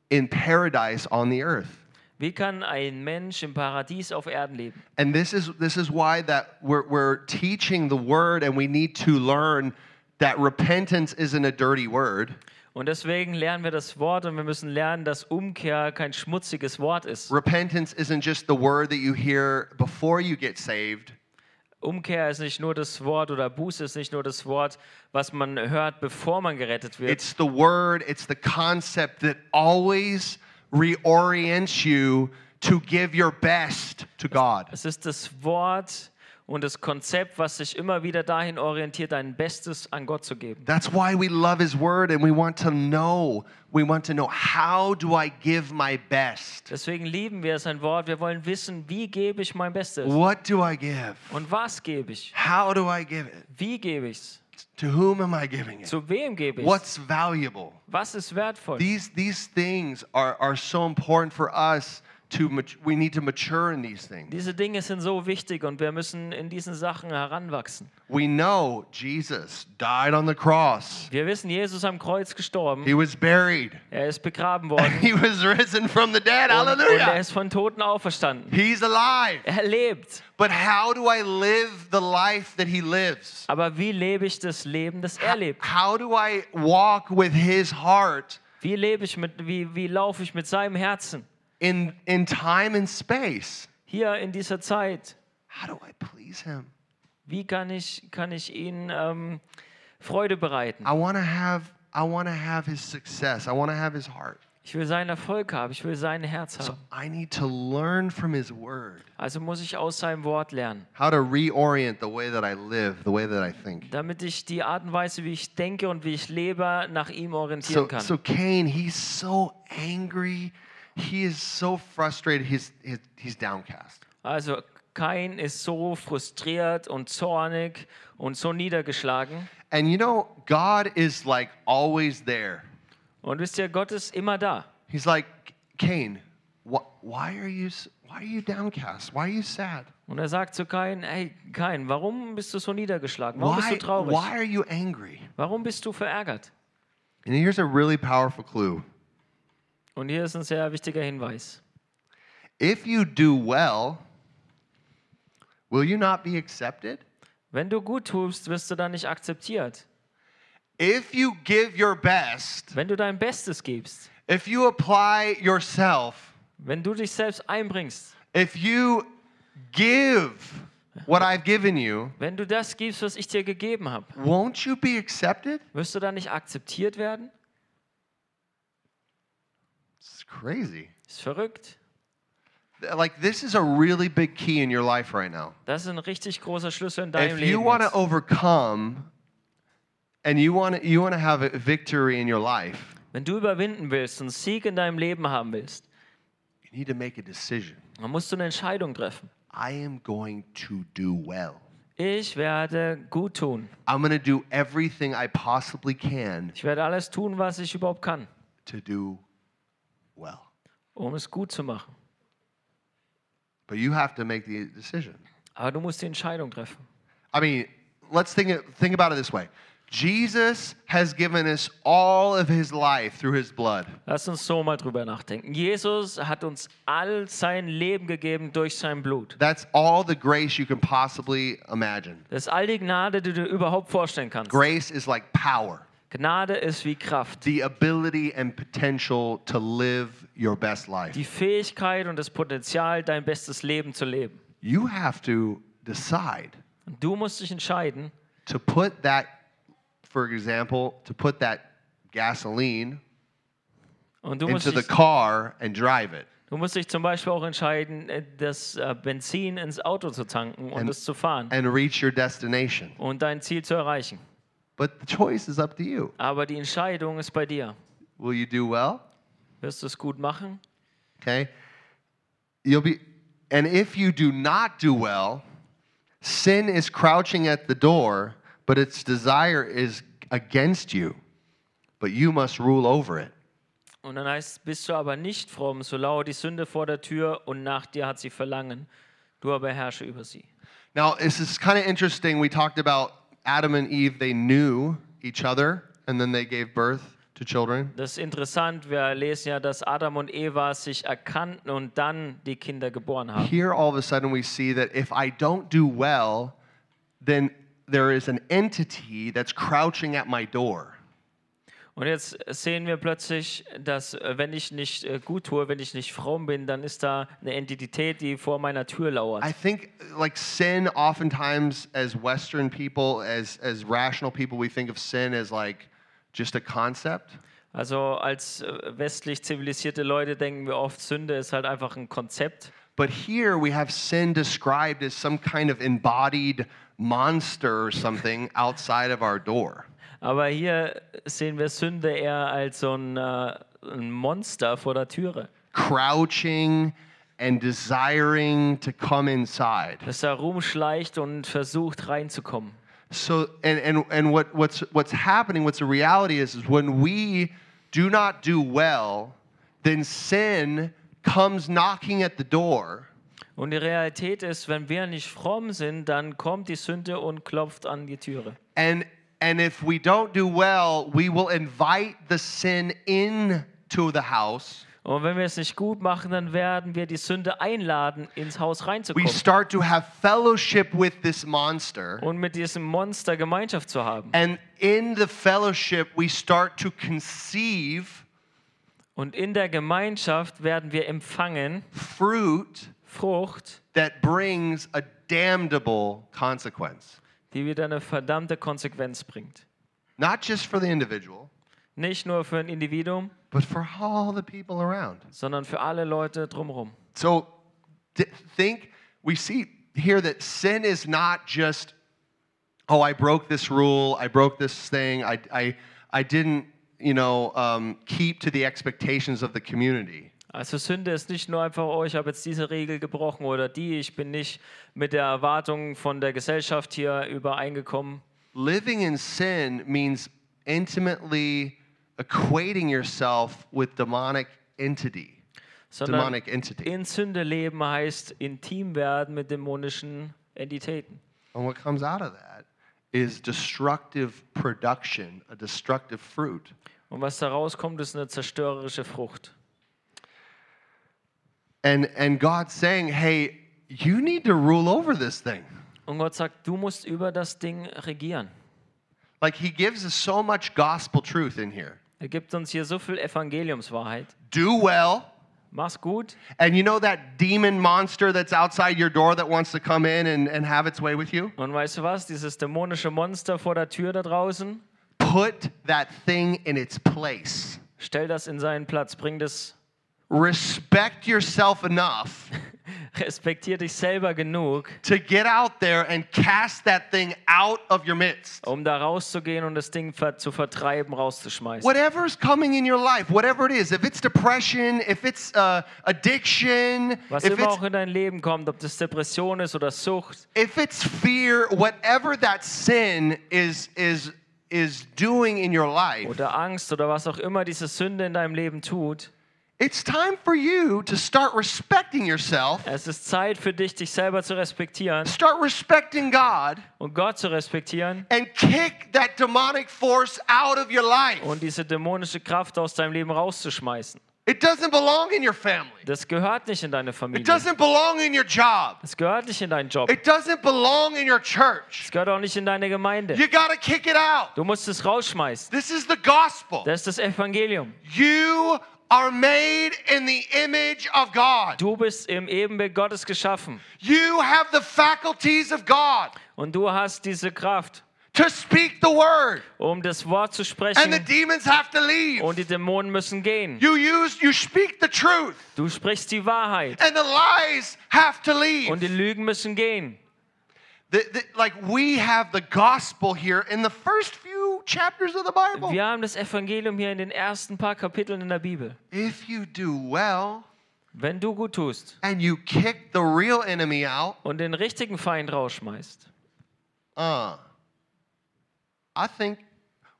in paradise on the earth? Wie kann ein Mensch im Paradies auf Erden leben? And this is this is why that we're we're teaching the word and we need to learn that repentance isn't a dirty word. Und deswegen lernen wir das Wort und wir müssen lernen, dass Umkehr kein schmutziges Wort ist. Repentance isn't just the word that you hear before you get saved. Umkehr ist nicht nur das Wort oder Buße ist nicht nur das Wort, was man hört, bevor man gerettet wird. It's the word, it's the concept that always reorients you to give your best to God. Es ist das Wort und das Konzept, was sich immer wieder dahin orientiert, dein Bestes an Gott zu geben. That's why we love his word and we want to know. We want to know how do I give my best? Deswegen lieben wir sein Wort. Wir wollen wissen, wie gebe ich mein Bestes? What do I give? Und was gebe ich? How do I give it? Wie gebe ich es? To whom am I giving it? Zu wem gebe ich What's valuable? Was ist wertvoll? These these things are are so important for us Diese Dinge sind so wichtig und wir müssen in diesen Sachen heranwachsen. We know Jesus died on the cross. Wir wissen, Jesus am Kreuz gestorben. He was buried. Er ist begraben worden. He was risen from the dead. Und, und er Hallelujah. ist von Toten auferstanden. He's alive. Er lebt. But how do I live the life that he lives? Aber wie lebe ich das Leben, das er lebt? How do I walk with his heart Wie lebe ich mit, wie, wie laufe ich mit seinem Herzen? In, in time and space? Hier in dieser Zeit. How do I please him? Wie kann ich, kann ich ihn ähm, Freude bereiten? I want to have I want to have his success. I want to have his heart. Ich will seinen Erfolg haben. Ich will sein Herz So haben. I need to learn from his word Also muss ich aus seinem Wort lernen, how to reorient the way that I live, the way that I think. damit ich die Art und Weise, wie ich denke und wie ich lebe, nach ihm orientieren So kann. so Cain, he's so angry. He is so frustrated. He's he's, he's downcast. Also Kain ist so frustriert und zornig und so niedergeschlagen. And you know, God is like always there. Und wisst ihr, Gott ist immer da. He's like, Cain, wh- why are you why are you downcast? Why are you sad? Und er sagt zu Kain, hey Kain, warum bist du so niedergeschlagen? Warum bist Why, du traurig? why are you angry? Warum bist du verärgert? And here's a really powerful clue. Und hier ist ein sehr wichtiger Hinweis. If you do well, will you not be accepted? Wenn du gut tust, wirst du dann nicht akzeptiert. If you give your best, Wenn du dein Bestes gibst, if you apply yourself, wenn du dich selbst einbringst, if you give what I've given you, wenn du das gibst, was ich dir gegeben habe, won't you be accepted? wirst du dann nicht akzeptiert werden? Crazy. Ist verrückt. Like this is a really big key in your life right now. Das ist ein richtig großer Schlüssel in deinem If you Leben. want to overcome and you want you want to have a victory in your life, Wenn du überwinden willst und Sieg in deinem Leben haben willst, you need to make a decision. dann musst du eine Entscheidung treffen. I am going to do well. Ich werde gut tun. I'm going to do everything I possibly can Ich werde alles tun, was ich überhaupt kann, to do well. um es gut zu machen. But you have to make the decision. Aber du musst die Entscheidung treffen. I mean, let's think think about it this way. Jesus has given us all of his life through his blood. Lass uns so mal drüber nachdenken. Jesus hat uns all sein Leben gegeben durch sein Blut. That's all the grace you can possibly imagine. Das ist all die Gnade, die du überhaupt vorstellen kannst. Grace is like power. Gnade ist wie Kraft. the ability and potential to live your best life. Die Fähigkeit und das Potenzial, dein bestes Leben zu leben. You have to decide Und du musst dich entscheiden, to put that, for example, to put that gasoline into the car and drive it. du musst dich zum Beispiel auch entscheiden, äh, das äh, Benzin ins Auto zu tanken und And- es zu fahren and reach your destination. und dein Ziel zu erreichen. But the choice is up to you. Aber die Entscheidung ist bei dir. Will you do well? Wirst du es gut machen? Okay? You'll be and if you do not do well, sin is crouching at the door, but its desire is against you. But you must rule over it. Und dann heißt bist du aber nicht fromm, so lauert die Sünde vor der Tür und nach dir hat sie Verlangen. Du aber herrsche über sie. Now, this is kind of interesting. We talked about Adam and Eve, they knew each other, and then they gave birth to children. Das ist interessant. Wir lesen ja, dass Adam und Eva sich erkannten und dann die Kinder geboren haben. Here, all of a sudden, we see that if I don't do well, then there is an entity that's crouching at my door. Und jetzt sehen wir plötzlich, dass äh, wenn ich nicht äh, gut tue, wenn ich nicht fromm bin, dann ist da eine Entität, die vor meiner Tür lauert. I think like sin oftentimes as western people as as rational people we think of sin as like just a concept. Also als äh, westlich zivilisierte Leute denken wir oft, Sünde ist halt einfach ein Konzept. But here we have sin described as some kind of embodied monster or something outside of our door. Aber hier sehen wir Sünde eher als so ein, äh, ein Monster vor der Türe, crouching and desiring to come inside. das da rumschleicht und versucht reinzukommen. So and and and what what's what's happening what's the reality is is when we do not do well, then sin comes knocking at the door Und die Realität ist, wenn wir nicht fromm sind, dann kommt die Sünde und klopft an die Türe. and and if we don't do well, we will invite the sin into the house. Und wenn wir es nicht gut machen, dann werden wir die Sünde einladen, ins Haus We reinzukommen start to have fellowship with this monster. und mit diesem Monster Gemeinschaft zu haben. And in the fellowship, we start to conceive Und in der Gemeinschaft werden wir empfangen fruit Frucht, that brings a damnable consequence. Die wieder eine verdammte Konsequenz bringt. Not just for the individual, Nicht nur für ein Individuum, but for all the people around. sondern für alle Leute drumherum. So think, we see here that sin is not just, oh, I broke this rule, I broke this thing, I, I, I didn't, you know, um, keep to the expectations of the community. Also Sünde ist nicht nur einfach, oh, ich habe jetzt diese Regel gebrochen oder die, ich bin nicht mit der Erwartung von der Gesellschaft hier übereingekommen. Living in sin means intimately equating yourself with demonic entity. Sondern Demonic entity. in Sünde leben heißt intim werden mit dämonischen Entitäten. And what comes out of that is destructive production, a destructive fruit. Und was da rauskommt, ist eine zerstörerische Frucht. And and God's saying, "Hey, you need to rule over this thing." Und Gott sagt, du musst über das Ding regieren. Like he gives us so much gospel truth in here. Er gibt uns hier so viel Evangeliumswahrheit. Do well. Mach's gut. And you know that demon monster that's outside your door that wants to come in and, and have its way with you? Und weißt du was? Dieses dämonische Monster vor der Tür da draußen, Put that thing in its place. stell das in seinen Platz. Bring das, Respect yourself enough respektier dich selber genug, to get out there and cast that thing out of your midst. um da rauszugehen und das Ding ver zu vertreiben, rauszuschmeißen. Whatever's coming in your life, whatever it is, if it's depression, if it's uh, addiction, Was if immer it's auch in dein Leben kommt, ob das Depression ist oder Sucht, if it's fear, whatever that sin is is is doing in your life, oder Angst oder was auch immer diese Sünde in deinem Leben tut, it's time for you to start respecting yourself, es ist Zeit für dich, dich selber zu respektieren start respecting God, und Gott zu respektieren and kick that demonic force out of your life. und diese dämonische Kraft aus deinem Leben rauszuschmeißen. It doesn't belong in your family. Das gehört nicht in deine It Familie. doesn't belong in your job. Das gehört nicht in deinen Job. It doesn't belong in your church. Das gehört auch nicht in deine Gemeinde. You got to kick it out. Du musst es rausschmeißen. This is the gospel. Das ist das Evangelium. You are made in the image of God. Du bist im Ebenbild Gottes geschaffen You have the faculties of God und du hast diese Kraft, to speak the word, um das Wort zu and the sprechen demons have to leave. und die Dämonen müssen gehen. You use you speak the truth, Du sprichst die Wahrheit and the lies have to und leave. die Lügen müssen gehen. The- the- like we have the gospel here in the first few chapters of the Bible. Wir haben das Evangelium hier in den ersten paar Kapiteln in der Bibel. If you do well Wenn du gut tust and you kick the real enemy out, und den richtigen Feind rausschmeißt, uh, I think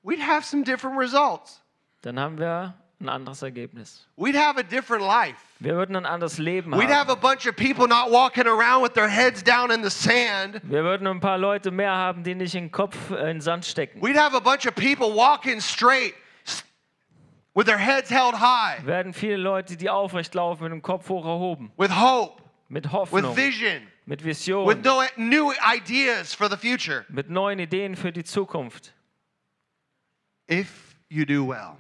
we'd have some different results. dann haben wir ein anderes Ergebnis. We'd have a different life. Wir würden ein anderes Leben We'd have haben. a bunch of people not walking around with their heads down in the sand. Wir würden ein paar Leute mehr haben, die nicht den Kopf äh, in den Sand stecken. We'd have a bunch of people walking straight s- with their heads held high, werden viele Leute, die aufrecht laufen, mit dem Kopf hoch erhoben. with hope, Mit with Hoffnung, vision, mit with Vision, no, new ideas for the future. mit neuen Ideen für die Zukunft. If you do well,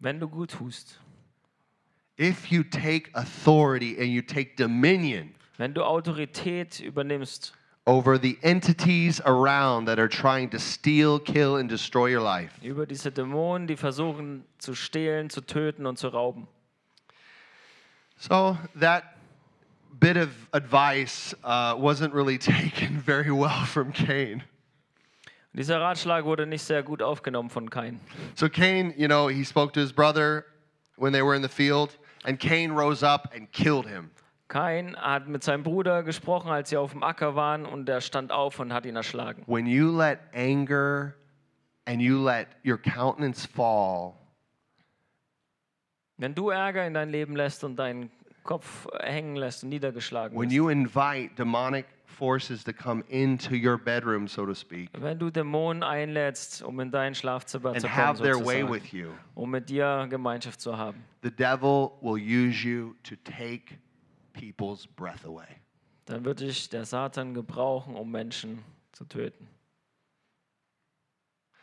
Wenn du gut tust. if you take authority and you take dominion Wenn du Autorität übernimmst over the entities around that are trying to steal, kill, and destroy your life. über diese Dämonen, die versuchen zu stehlen, zu töten und zu rauben. So that bit of advice uh, wasn't really taken very well from Cain. Dieser Ratschlag wurde nicht sehr gut aufgenommen von Kain. So Cain, you know, he spoke to his brother when they were in the field, and Cain rose up and killed him. Kain hat mit seinem Bruder gesprochen, als sie auf dem Acker waren, und er stand auf und hat ihn erschlagen. When you let anger and you let your countenance fall, Wenn du Ärger in dein Leben lässt und deinen Kopf hängen lässt und niedergeschlagen when bist, you invite demonic forces to come into your bedroom, so to speak, wenn du Dämonen einlädst, um in dein Schlafzimmer and zu kommen, have their way with you, um mit dir Gemeinschaft zu haben, the devil will use you to take people's breath away. dann wird dich der Satan gebrauchen, um Menschen zu töten.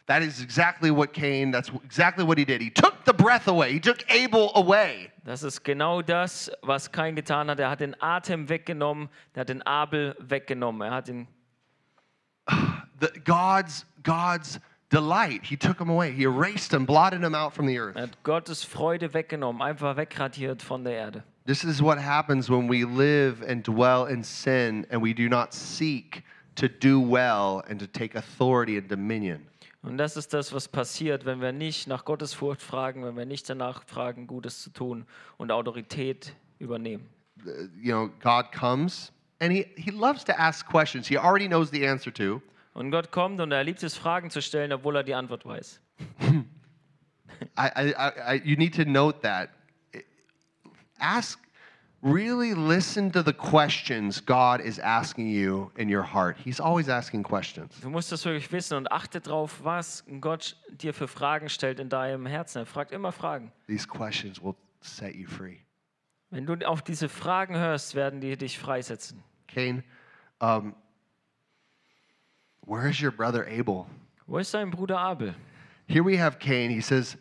That is exactly what Cain, that's exactly what he did. He took the breath away. He took Abel away. Das ist genau das, was Kain getan hat. Er hat den Atem weggenommen, er hat den Abel weggenommen, er hat ihn The, God's God's delight. He took him away. He erased him, blotted him out from the earth. Er hat Gottes Freude weggenommen, einfach wegradiert von der Erde. This is what happens when we live and dwell in sin and we do not seek to do well and to take authority and dominion. Und das ist das, was passiert, wenn wir nicht nach Gottes Furcht fragen, wenn wir nicht danach fragen, Gutes zu tun und Autorität übernehmen. You know, God comes and he, he loves to ask questions he already knows the answer to. Und Gott kommt und er liebt es, Fragen zu stellen, obwohl er die Antwort weiß. I, I, I, you need to note that. Ask, really listen to the questions God is asking you in your heart. He's always asking questions. Du musst das wirklich wissen und achte darauf, was Gott dir für Fragen stellt in deinem Herzen. Er fragt immer Fragen. These questions will set you free. Wenn du auf diese Fragen hörst, werden die dich freisetzen. Cain, um, where is your brother Abel? Wo ist dein Bruder Abel? Here we have Cain. He says,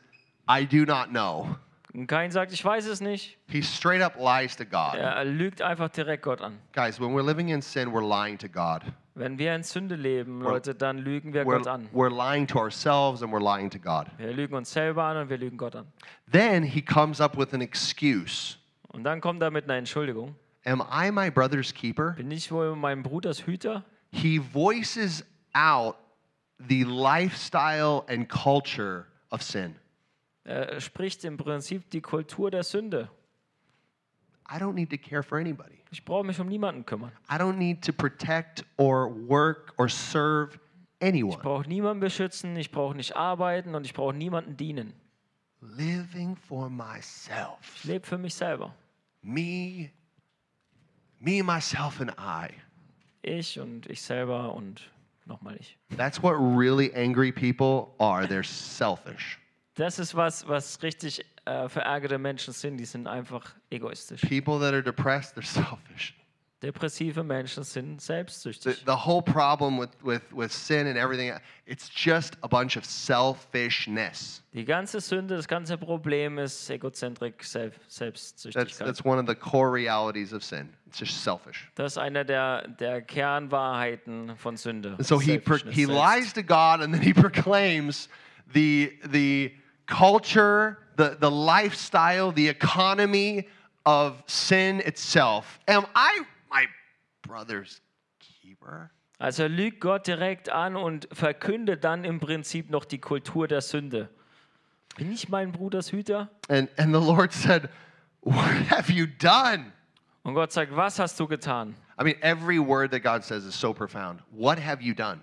I do not know. Und Kain sagt, ich weiß es nicht. He straight up lies to God. Er lügt einfach direkt Gott an. Guys, when we're living in sin, we're lying to God. Wenn wir in Sünde leben, Leute, dann lügen wir We're, Gott an. we're lying to ourselves and we're lying to God. Wir lügen uns selber an und wir lügen Gott an. Then he comes up with an excuse. Und dann kommt er mit einer Entschuldigung. Am I my brother's keeper? Bin ich wohl mein Bruders Hüter? He voices out the lifestyle and culture of sin. Er spricht im Prinzip die Kultur der Sünde. I don't need to care for anybody. Ich brauche mich um niemanden kümmern. I don't need to protect or work or serve Ich anyone. brauche niemanden beschützen, ich brauche nicht arbeiten und ich brauche niemanden dienen. Living for myself. Ich lebe für mich selber. Me, me, myself, and I. Ich und ich selber und nochmal ich. That's what really angry people are. They're selfish. Das ist was, was richtig äh, verärgerte Menschen sind. Die sind einfach egoistisch. People that are depressed, they're selfish. Depressive Menschen sind The, selbstsüchtig. the whole problem with, with, with sin and everything, it's just a bunch of selfishness. Die ganze Sünde, das ganze Problem ist Egozentrik, Sel That's, Selbstsüchtigkeit. that's one of the core realities of sin. It's just selfish. Das ist einer der, der Kernwahrheiten von Sünde. And so he, pro- Selfishness, he Selbst- lies to God and then he proclaims the, the culture, the, the lifestyle, the economy of sin itself. Am I my brother's keeper? Also lügt Gott direkt an und verkündet dann im Prinzip noch die Kultur der Sünde. Bin ich mein Bruders Hüter? And, and the Lord said, What have you done? Und Gott sagt, was hast du getan? I mean, every word that God says is so profound. What have you done?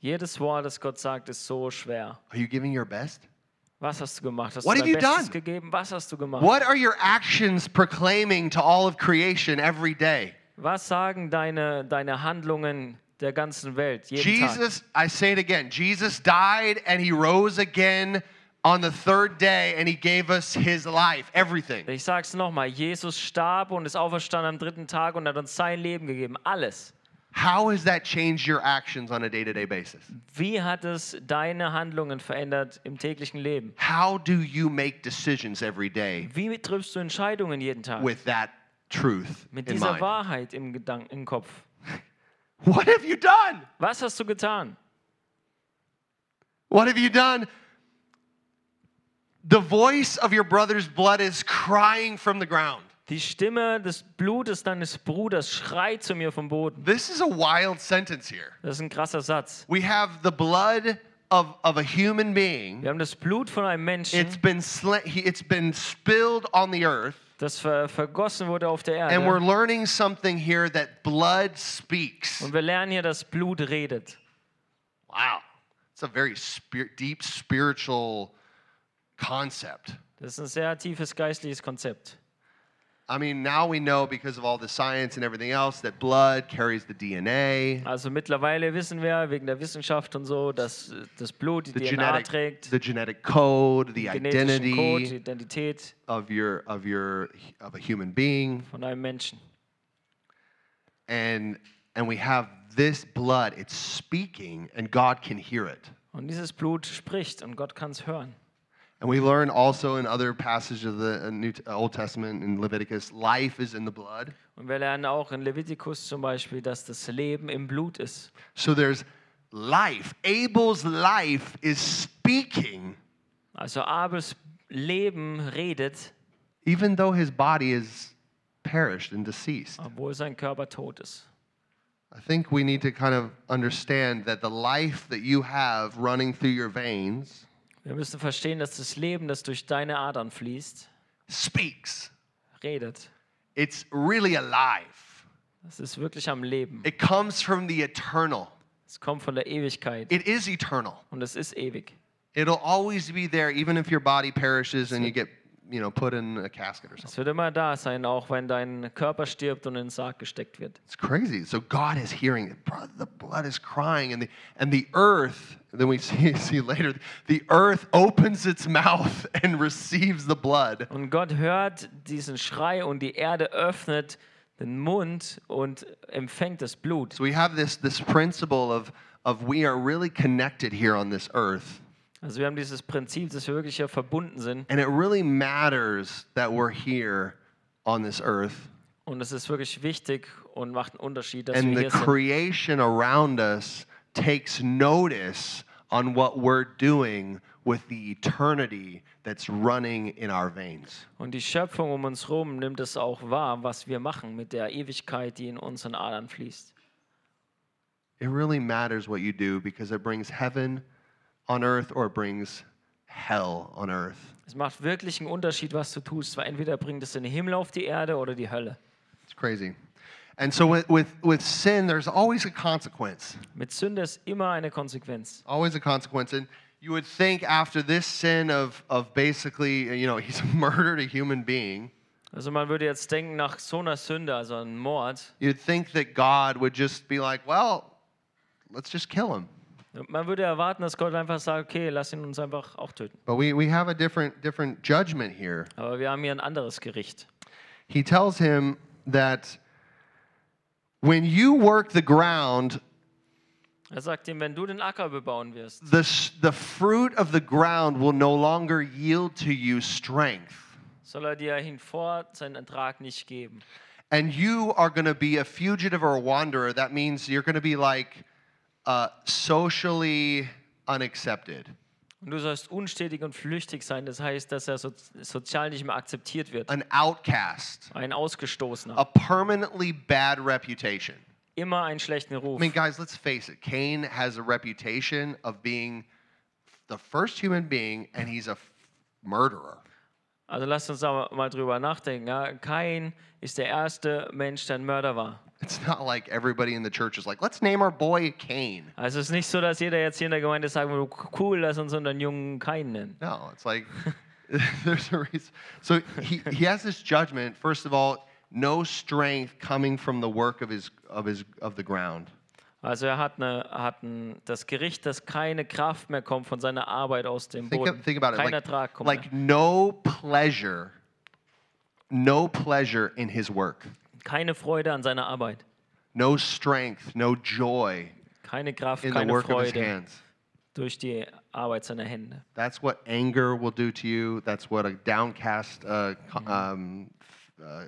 Jedes Wort, das Gott sagt, ist so schwer. Are you giving your best? Was hast du gemacht? Hast What du have you Bestes done? gegeben? Was hast du gemacht? What are your actions proclaiming to all of creation every day? Was sagen deine, deine Handlungen der ganzen Welt jeden Tag? Jesus, I say it again, Jesus died and he rose again on the third day and he gave us his life, everything. Ich sag's nochmal, Jesus starb und ist auferstanden am dritten Tag und hat uns sein Leben gegeben. Alles. How has that changed your actions on a day to day basis? Wie hat es deine Handlungen verändert im täglichen Leben? How do you make decisions every day Wie triffst du Entscheidungen jeden Tag? with that truth Mit in dieser mind? Wahrheit im, Gedanken, im Kopf. What have you done? Was hast du getan? What have you done? The voice of your brother's blood is crying from the ground. Die Stimme des Blutes deines Bruders schreit zu mir vom Boden. This is a wild sentence here. Das ist ein krasser Satz. We have the blood of, of a human being. Wir haben das Blut von einem Menschen, It's been it's been spilled on the earth, das ver vergossen wurde auf der and we're Erde. learning something here that blood speaks. Und wir lernen hier, dass Blut redet. Wow, it's a very spir- deep spiritual concept. Das ist ein sehr tiefes geistliches Konzept. Also mittlerweile wissen wir wegen der Wissenschaft und so, dass äh, das Blut die the DNA genetic, trägt, the genetic code, the genetischen Code, die identity Identität of your of your of a human being, von einem Menschen. and and we have this blood. It's speaking, and God can hear it. Und dieses Blut spricht und Gott kann es hören. And we learn also in other passages of the uh, New uh, Old Testament in Leviticus, life is in the blood. Und wir lernen auch in Levitikus zum Beispiel, dass das Leben im Blut ist. So there's life. Abel's life is speaking, Also Abels Leben redet, even though his body is perished and deceased. obwohl sein Körper tot ist. I think we need to kind of understand that the life that you have running through your veins Wir müssen verstehen, dass das Leben, das durch deine Adern fließt, speaks. redet. It's really alive. Es ist wirklich am Leben. It comes from the eternal. Es kommt von der Ewigkeit It is eternal. und es ist ewig. It'll always be there, even if your body perishes and you get, you know, put in a casket or something. Es wird immer da sein, auch wenn dein Körper stirbt und in den Sarg gesteckt wird. It's crazy. So God is hearing it. The blood is crying, and the and the earth. Then we see see later, the earth opens its mouth and receives the blood. Und Gott hört diesen Schrei und die Erde öffnet den Mund und empfängt das Blut. So we have this this principle of of we are really connected here on this earth, Also wir haben dieses Prinzip, dass wir wirklich hier verbunden sind. and it really matters that we're here on this earth, Und es ist wirklich wichtig und macht einen Unterschied, dass and wir the hier sind. creation around us takes notice on what we're doing with the eternity that's running in our veins. Und die Schöpfung um uns herum nimmt es auch wahr, was wir machen mit der Ewigkeit, die in unseren Adern fließt. It really matters what you do because it brings heaven on earth or brings hell on earth. Es macht wirklich einen Unterschied, was du tust, weil entweder bringt es den Himmel auf die Erde oder die Hölle. It's crazy. And so with, with, with sin, there's always a consequence. Mit Sünde ist immer eine Konsequenz. Always a consequence. And you would think after this sin of, of basically, you know, he's murdered a human being, Also man würde jetzt denken, nach so einer Sünde, also einem Mord, you'd think that God would just be like, well, let's just kill him. Man würde erwarten, dass Gott einfach sagt, okay, lass ihn uns einfach auch töten. But we, we have a different, different judgment here. Aber wir haben hier ein anderes Gericht. He tells him that when you work the ground, Er sagt ihm, wenn du den Acker bebauen wirst, the, the fruit of the ground will no longer yield to you strength. soll er dir hinvor seinen Ertrag nicht geben. And you are going to be a fugitive or a wanderer. That means you're going to be like uh, socially unaccepted. Und du sollst unstetig und flüchtig sein. Das heißt, dass er so, sozial nicht mehr akzeptiert wird. an outcast, Ein Ausgestoßener. a permanently bad reputation. Immer einen schlechten Ruf. I mean, guys, let's face it. Cain has a reputation of being the first human being, and he's a murderer. Also lasst uns da mal drüber nachdenken. Ja? Kain ist der erste Mensch, der ein Mörder war. It's not like everybody in the church is like, let's name our boy Cain. Also es ist nicht so, dass jeder jetzt hier in der Gemeinde würde, cool, lass uns unseren Jungen Kain nennen. No, it's like there's a reason. So he, he has this judgment. First of all, no strength coming from the work of his of his of the ground. Also er hat, eine, hat ein, das Gericht, dass keine Kraft mehr kommt von seiner Arbeit aus dem Think, Boden. of, think about it. Kein Like, Ertrag kommt like mehr. no pleasure, no pleasure in his work, Keine Freude an seiner Arbeit. no strength, no joy Keine Kraft, in the keine work of his Freude hands. durch die Arbeit seiner Hände. That's what anger will do to you. That's what a downcast, uh, co- um, uh,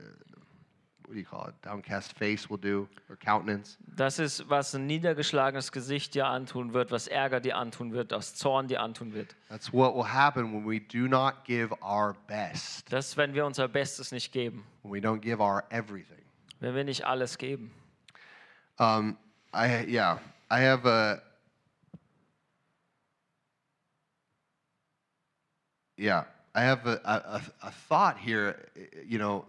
what do you call it? Downcast face will do, or countenance. Das ist, was ein niedergeschlagenes Gesicht dir antun wird, was Ärger dir antun wird, was Zorn dir antun wird. That's what will happen when we do not give our best, Das ist, wenn wir unser Bestes nicht geben, when we don't give our everything. wenn wir nicht alles geben. Um, I yeah, I have a yeah, I have a, a- a thought here. You know,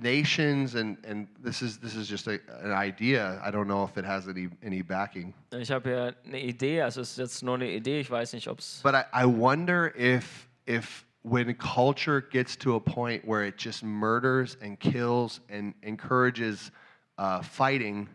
nations and and this is this is just a, an idea. I don't know if it has any any backing, Ich habe ja eine Idee, also es ist jetzt nur eine Idee, ich weiß nicht, ob es. but I, I wonder if if when culture gets to a point where it just murders and kills and encourages uh, fighting.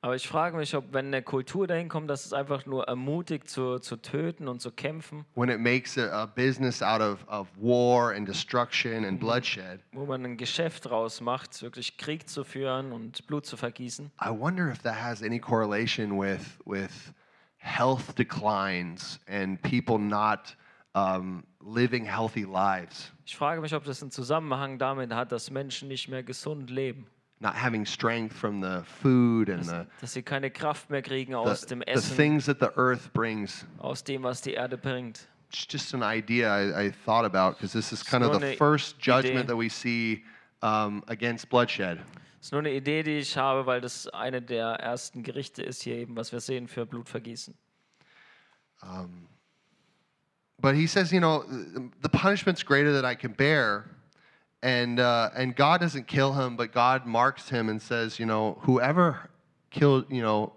Aber ich frage mich, ob wenn eine Kultur dahin kommt, dass es einfach nur ermutigt zu, zu töten und zu kämpfen, when it makes a, a business out of, of war and destruction and bloodshed, wo man ein Geschäft draus macht, wirklich Krieg zu führen und Blut zu vergießen. I wonder if that has any correlation with, with health declines and people not um, living healthy lives, Ich frage mich, ob das einen Zusammenhang damit hat, dass Menschen nicht mehr gesund leben. Not having strength from the food and the, Dass sie keine Kraft mehr kriegen aus the, dem the things that the earth brings. aus dem, was die Erde bringt. It's just an idea I, I thought about because this is kind of the first Idee. judgment that we see um, against bloodshed. Ist nur eine Idee, die ich habe, weil das eine der ersten Gerichte ist hier eben, was wir sehen für Blutvergießen. But he says, you know, the punishment's greater than I can bear. And, uh, and God doesn't kill him, but God marks him and says, you know, whoever killed, you know,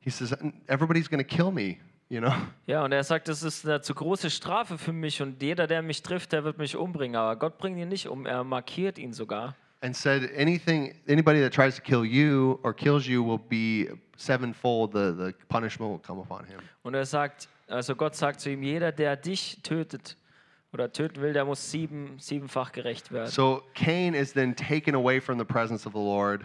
he says, everybody's going to kill me, you know. Ja, und er sagt, das ist eine zu große Strafe für mich und jeder, der mich trifft, der wird mich umbringen. Aber Gott bringt ihn nicht um, er markiert ihn sogar. And said, anything, anybody that tries to kill you or kills you will be sevenfold, the, the punishment will come upon him. Und er sagt, also Gott sagt zu ihm, jeder, der dich tötet oder töten will, der muss sieben, siebenfach gerecht werden. So Cain is then taken away from the presence of the Lord,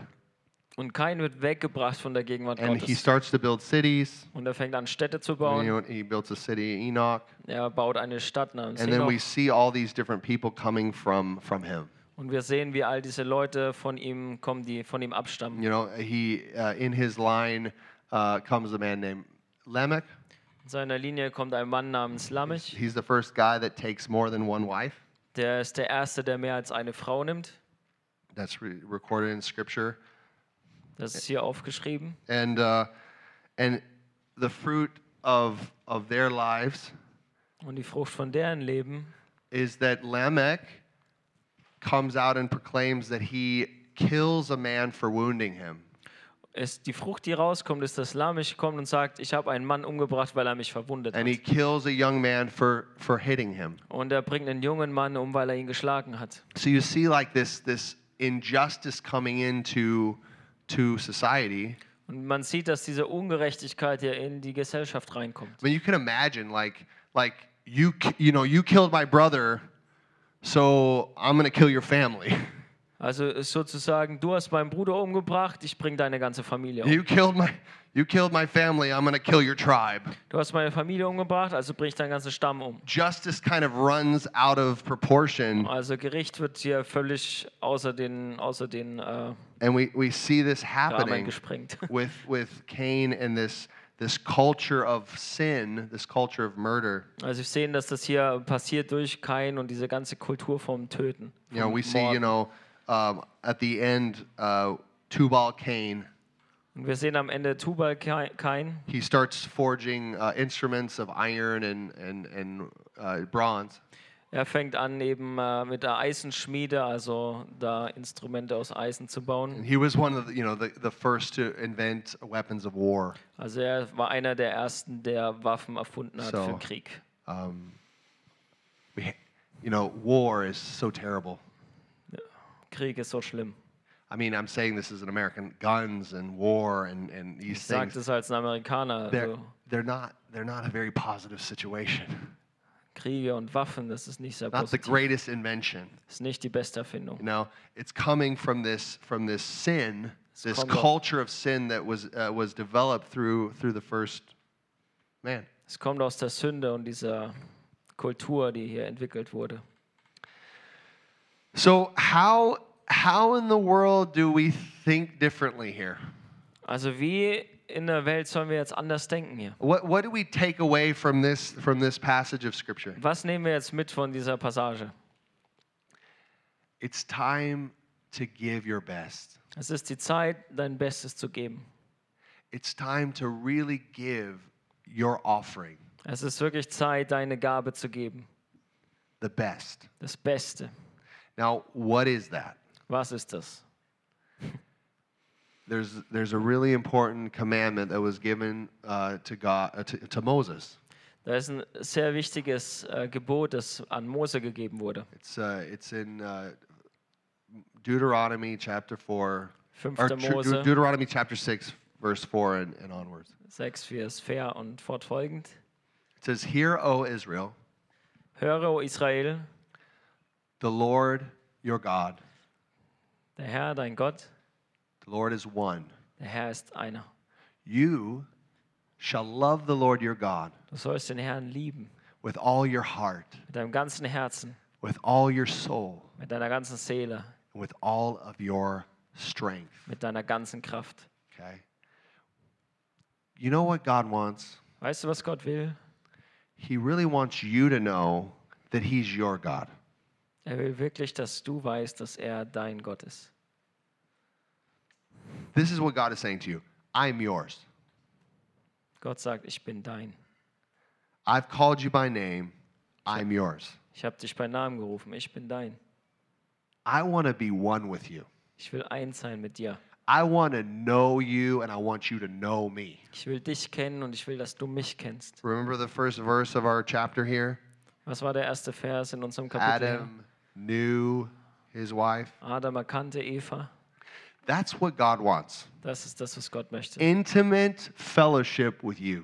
Und kein wird weggebracht von der Gegenwart and he Gottes. starts to build cities. Und er fängt an, Städte zu You bauen. know, he builds a city, Enoch. Er baut eine Stadt namens And then we Henoch. see all these different people coming from from him. Und wir sehen, wie all diese Leute von ihm kommen, die von ihm abstammen. You know, he uh, in his line uh, comes a man named Lamech. In seiner Linie kommt ein Mann namens Lamech. He's the first guy that takes more than one wife. Der ist der Erste, der mehr als eine Frau nimmt. That's re- recorded in Scripture. Das ist hier aufgeschrieben. And uh, and the fruit of of their lives Und die Frucht von deren Leben is that Lamech comes out and proclaims that he kills a man for wounding him. Ist, die Frucht, die rauskommt, ist, dass Lamech kommt und sagt, ich habe einen Mann umgebracht, weil er mich verwundet And he hat. kills a young man for for hitting him. Und er bringt einen jungen Mann um, weil er ihn geschlagen hat. So you see like this this injustice coming into to society. Und man sieht, dass diese Ungerechtigkeit hier in die Gesellschaft reinkommt. I mean, you can imagine like like you you know you killed my brother, so I'm gonna kill your family. Also sozusagen, du hast meinen Bruder umgebracht, ich bringe deine ganze Familie um. You killed my you killed my family. I'm gonna kill your tribe. Du hast meine Familie umgebracht, also bring ich deinen ganzen Stamm um. Justice kind of runs out of proportion, Also Gericht wird hier völlig außer den, außer den äh, and we, we see this happening with with Cain and this this culture of sin, this culture of murder. Also wir sehen, dass das hier passiert durch Kain und diese ganze Kultur vom Töten. You know, vom we see you know um, at the end uh, Tubal Cain. Und wir sehen am Ende Tubal Kain. he starts forging uh, instruments of iron and and and uh, bronze, Er fängt an, eben äh, mit der Eisenschmiede, also da Instrumente aus Eisen zu bauen. And he was one of the, you know, the, the first to invent weapons of war. Also er war einer der ersten, der Waffen erfunden hat So. für Krieg. Um, we, you know, war is so terrible. Krieg ist so schlimm. I mean, I'm saying this as an American, guns and war and, and these Ich sage things. das als ein Amerikaner. They're, Also they're not they're not a very positive situation. Kriege und Waffen, das ist nicht sehr Not the positiv. greatest invention. Ist nicht die beste Erfindung. You know, it's coming from this from this sin, this kommt culture of sin that was uh, was developed through through the first man. Es kommt aus der Sünde und dieser Kultur, die hier entwickelt wurde. So how how in the world do we think differently here? Also wie in der Welt sollen wir jetzt anders denken hier? What what do we take away from this from this passage of scripture? Was nehmen wir jetzt mit von dieser Passage? It's time to give your best. Es ist die Zeit, dein Bestes zu geben. It's time to really give your offering Es ist wirklich Zeit, deine Gabe zu geben. the best. Das Beste. Now, what is that? Was ist das? There's there's a really important commandment that was given uh, to God uh, to, to Moses. Da ist ein sehr wichtiges äh, Gebot, das an Mose gegeben wurde. It's uh, it's in uh, Deuteronomy chapter four, or Fünfter Deut- Mose. Deuteronomy chapter six, verse four and, and onwards. 6, Vers fair und fortfolgend. It says, "Hear, O Israel, Höre, o Israel, the Lord your God, der Herr, dein Gott, the Lord is one. der Herr ist einer. You shall love the Lord your God Du sollst den Herrn lieben with all your heart, mit deinem ganzen Herzen, with all your soul, mit deiner ganzen Seele, with all of your strength." mit deiner ganzen Kraft. Okay. You know what God wants? Weißt du, was Gott will? He really wants you to know that He's your God. Er will wirklich, dass du weißt, dass er dein Gott ist. This is what God is saying to you I'm yours. Gott sagt, ich bin dein. I've called you by name. I'm yours. Ich habe dich bei Namen gerufen, ich bin dein. I want to be one with you. Ich will eins sein mit dir. I want to know you and I want you to know me. Ich will dich kennen und ich will, dass du mich kennst. Remember the first verse of our chapter here? Was war der erste Vers in unserem Kapitel? hier? Adam knew his wife. Adam erkannte Eva. That's what God wants Das ist das, was Gott möchte. intimate fellowship with you.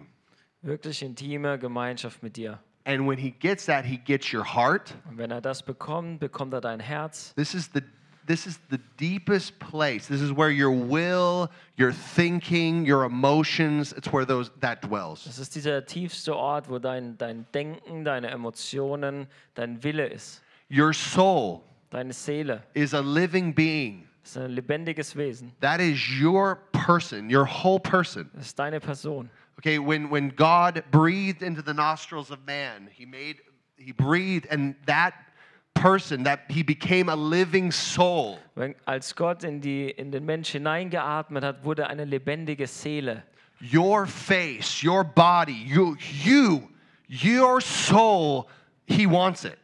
Wirklich intime Gemeinschaft mit dir. And when He gets that, He gets your heart. Und wenn er das bekommt, bekommt er dein Herz. This is the this is the deepest place. This is where your will, your thinking, your emotions, it's where those that dwells. Das ist dieser tiefste Ort, wo dein, dein Denken, deine Emotionen, dein Wille ist. Your soul Deine Seele. is a living being. Ist ein lebendiges Wesen. That is your person, your whole person. Das ist deine Person. Okay, when when God breathed into the nostrils of man, he made he breathed and that person that he became a living soul. Wenn, als Gott in, die, in den Mensch hineingeatmet hat, wurde eine lebendige Seele. Your face, your body, you you your soul, he wants it.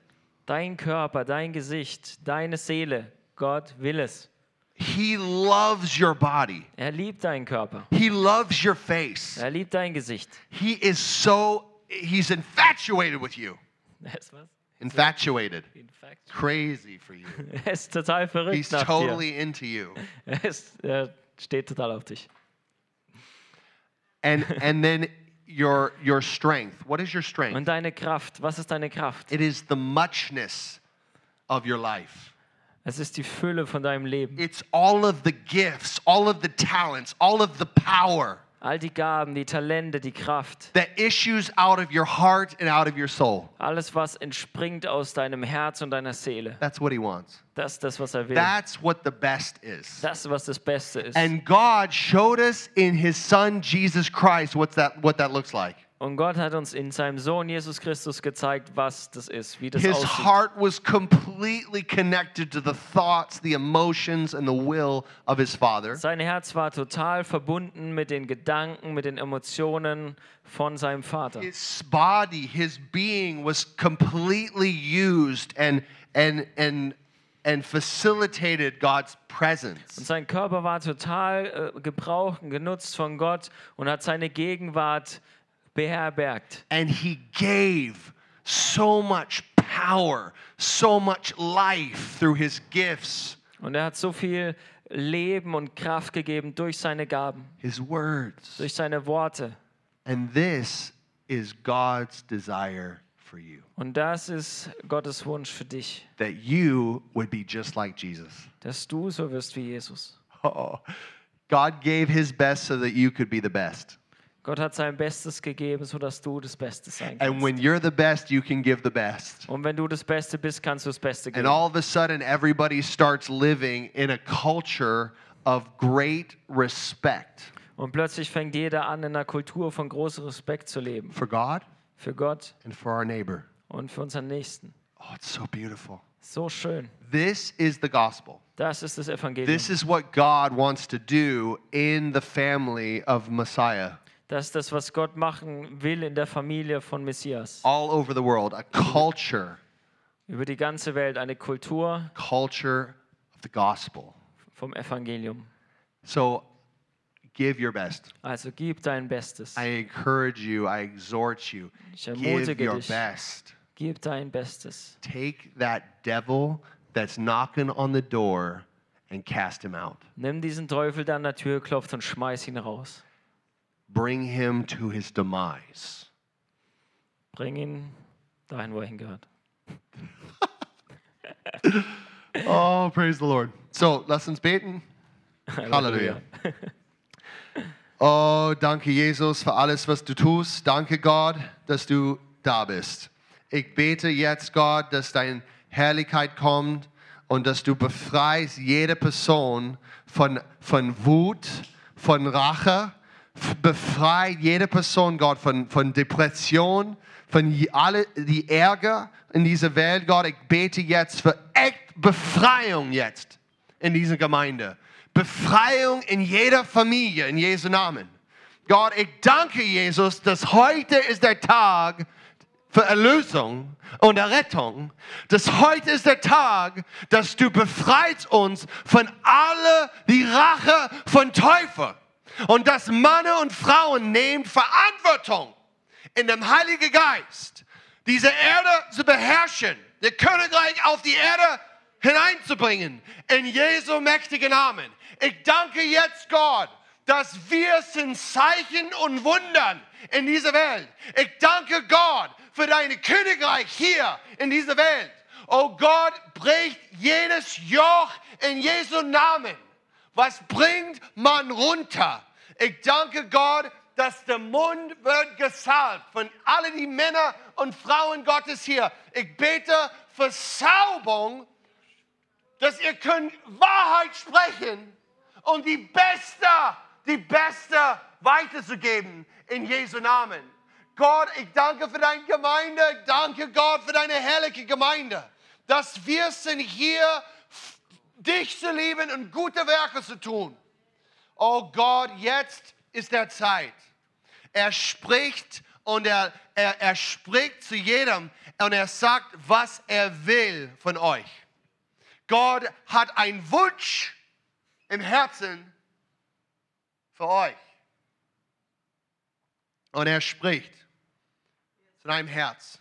Dein Körper, dein Gesicht, deine Seele. Gott will es. He loves your body. Er liebt deinen Körper. He loves your face. Er liebt dein Gesicht. He is so he's infatuated with you. Er ist was? Infatuated. Crazy for you. Er ist total verrückt He's nach totally into you. dir. Er, ist, er steht total auf dich. And and then your your strength. What is your strength? Und deine Kraft, was ist deine Kraft? It is the muchness of your life. Es ist die Fülle von deinem Leben. It's all of the gifts, all of the talents, all of the power All die Gaben, die Talente, die Kraft. that issues out of your heart and out of your soul. Alles, was entspringt aus deinem Herz und deiner Seele. That's what he wants. Das ist das, was er will. That's what the best is. Das, was das Beste ist. And God showed us in his son Jesus Christ what's that what that looks like. Und Gott hat uns in seinem Sohn Jesus Christus gezeigt, was das ist, wie das His aussieht. heart was completely connected to the thoughts, the emotions, and the will of his Father. Sein Herz war total verbunden mit den Gedanken, mit den Emotionen von seinem Vater. His body, his being was completely used and and and and facilitated God's Und presence. sein Körper war total äh, gebraucht und genutzt von Gott und hat seine Gegenwart beherbergt. And he gave so much power, so much life through his gifts, Und er hat so viel Leben und Kraft gegeben durch seine Gaben, his words. durch seine Worte. And this is God's desire for you Und das ist Gottes Wunsch für dich, that you would be just like Jesus. dass du so wirst wie Jesus. Oh, God gave his best so that you could be the best. Gott hat sein Bestes gegeben, sodass du das Beste sein And kannst. when you're the best, you can give the best. Und wenn du das Beste bist, kannst du das Beste And geben. all of a sudden, everybody starts living in a culture of great respect Und plötzlich fängt jeder an, in einer Kultur von großem Respekt zu leben. for God Für Gott and for our neighbor. und für unseren Nächsten. Oh, it's so beautiful. So schön. This is the gospel. Das ist das Evangelium. This is what God wants to do in the family of Messiah Das ist das, was Gott machen will in der Familie von Messias. all over the world. A culture, Über die ganze Welt eine Kultur culture of the gospel. vom Evangelium. So give your best. Also gib dein Bestes. I encourage you, I exhort you. Ich Give ermutige your dich. best. Gib dein Bestes. Take that devil that's knocking on the door and cast him out. Nimm diesen Teufel, der an der Tür klopft und schmeiß ihn raus. Bring him to his demise. Bring ihn dahin, wo er hingehört. Oh, praise the Lord. So, lass uns beten. Halleluja. Oh, danke Jesus für alles, was du tust. Danke Gott, dass du da bist. Ich bete jetzt, Gott, dass deine Herrlichkeit kommt und dass du befreist jede Person von, von Wut, von Rache. Befreit jede Person, Gott, von, von Depression, von alle die Ärger in dieser Welt, Gott. Ich bete jetzt für echt Befreiung jetzt in dieser Gemeinde. Befreiung in jeder Familie, in Jesu Namen. Gott, ich danke Jesus, dass heute ist der Tag für Erlösung und Errettung. Dass heute ist der Tag, dass du befreist uns von alle die Rache von Teufel. Und dass Männer und Frauen nehmen Verantwortung in dem Heiligen Geist, diese Erde zu beherrschen, der Königreich auf die Erde hineinzubringen. In Jesu mächtigen Namen. Ich danke jetzt Gott, dass wir sind Zeichen und Wundern in dieser Welt. Ich danke Gott für dein Königreich hier in dieser Welt. Oh Gott, bricht jedes Joch in Jesu Namen. Was bringt man runter? Ich danke Gott, dass der Mund wird gesalbt von allen die Männer und Frauen Gottes hier. Ich bete für Saubung, dass ihr könnt Wahrheit sprechen und die beste, die beste weiterzugeben in Jesu Namen. Gott, ich danke für deine Gemeinde, ich danke Gott für deine herrliche Gemeinde, dass wir sind hier, dich zu lieben und gute Werke zu tun. Oh Gott, jetzt ist der Zeit. Er spricht und er, er, er spricht zu jedem und er sagt, was er will von euch. Gott hat einen Wunsch im Herzen für euch. Und er spricht zu deinem Herz.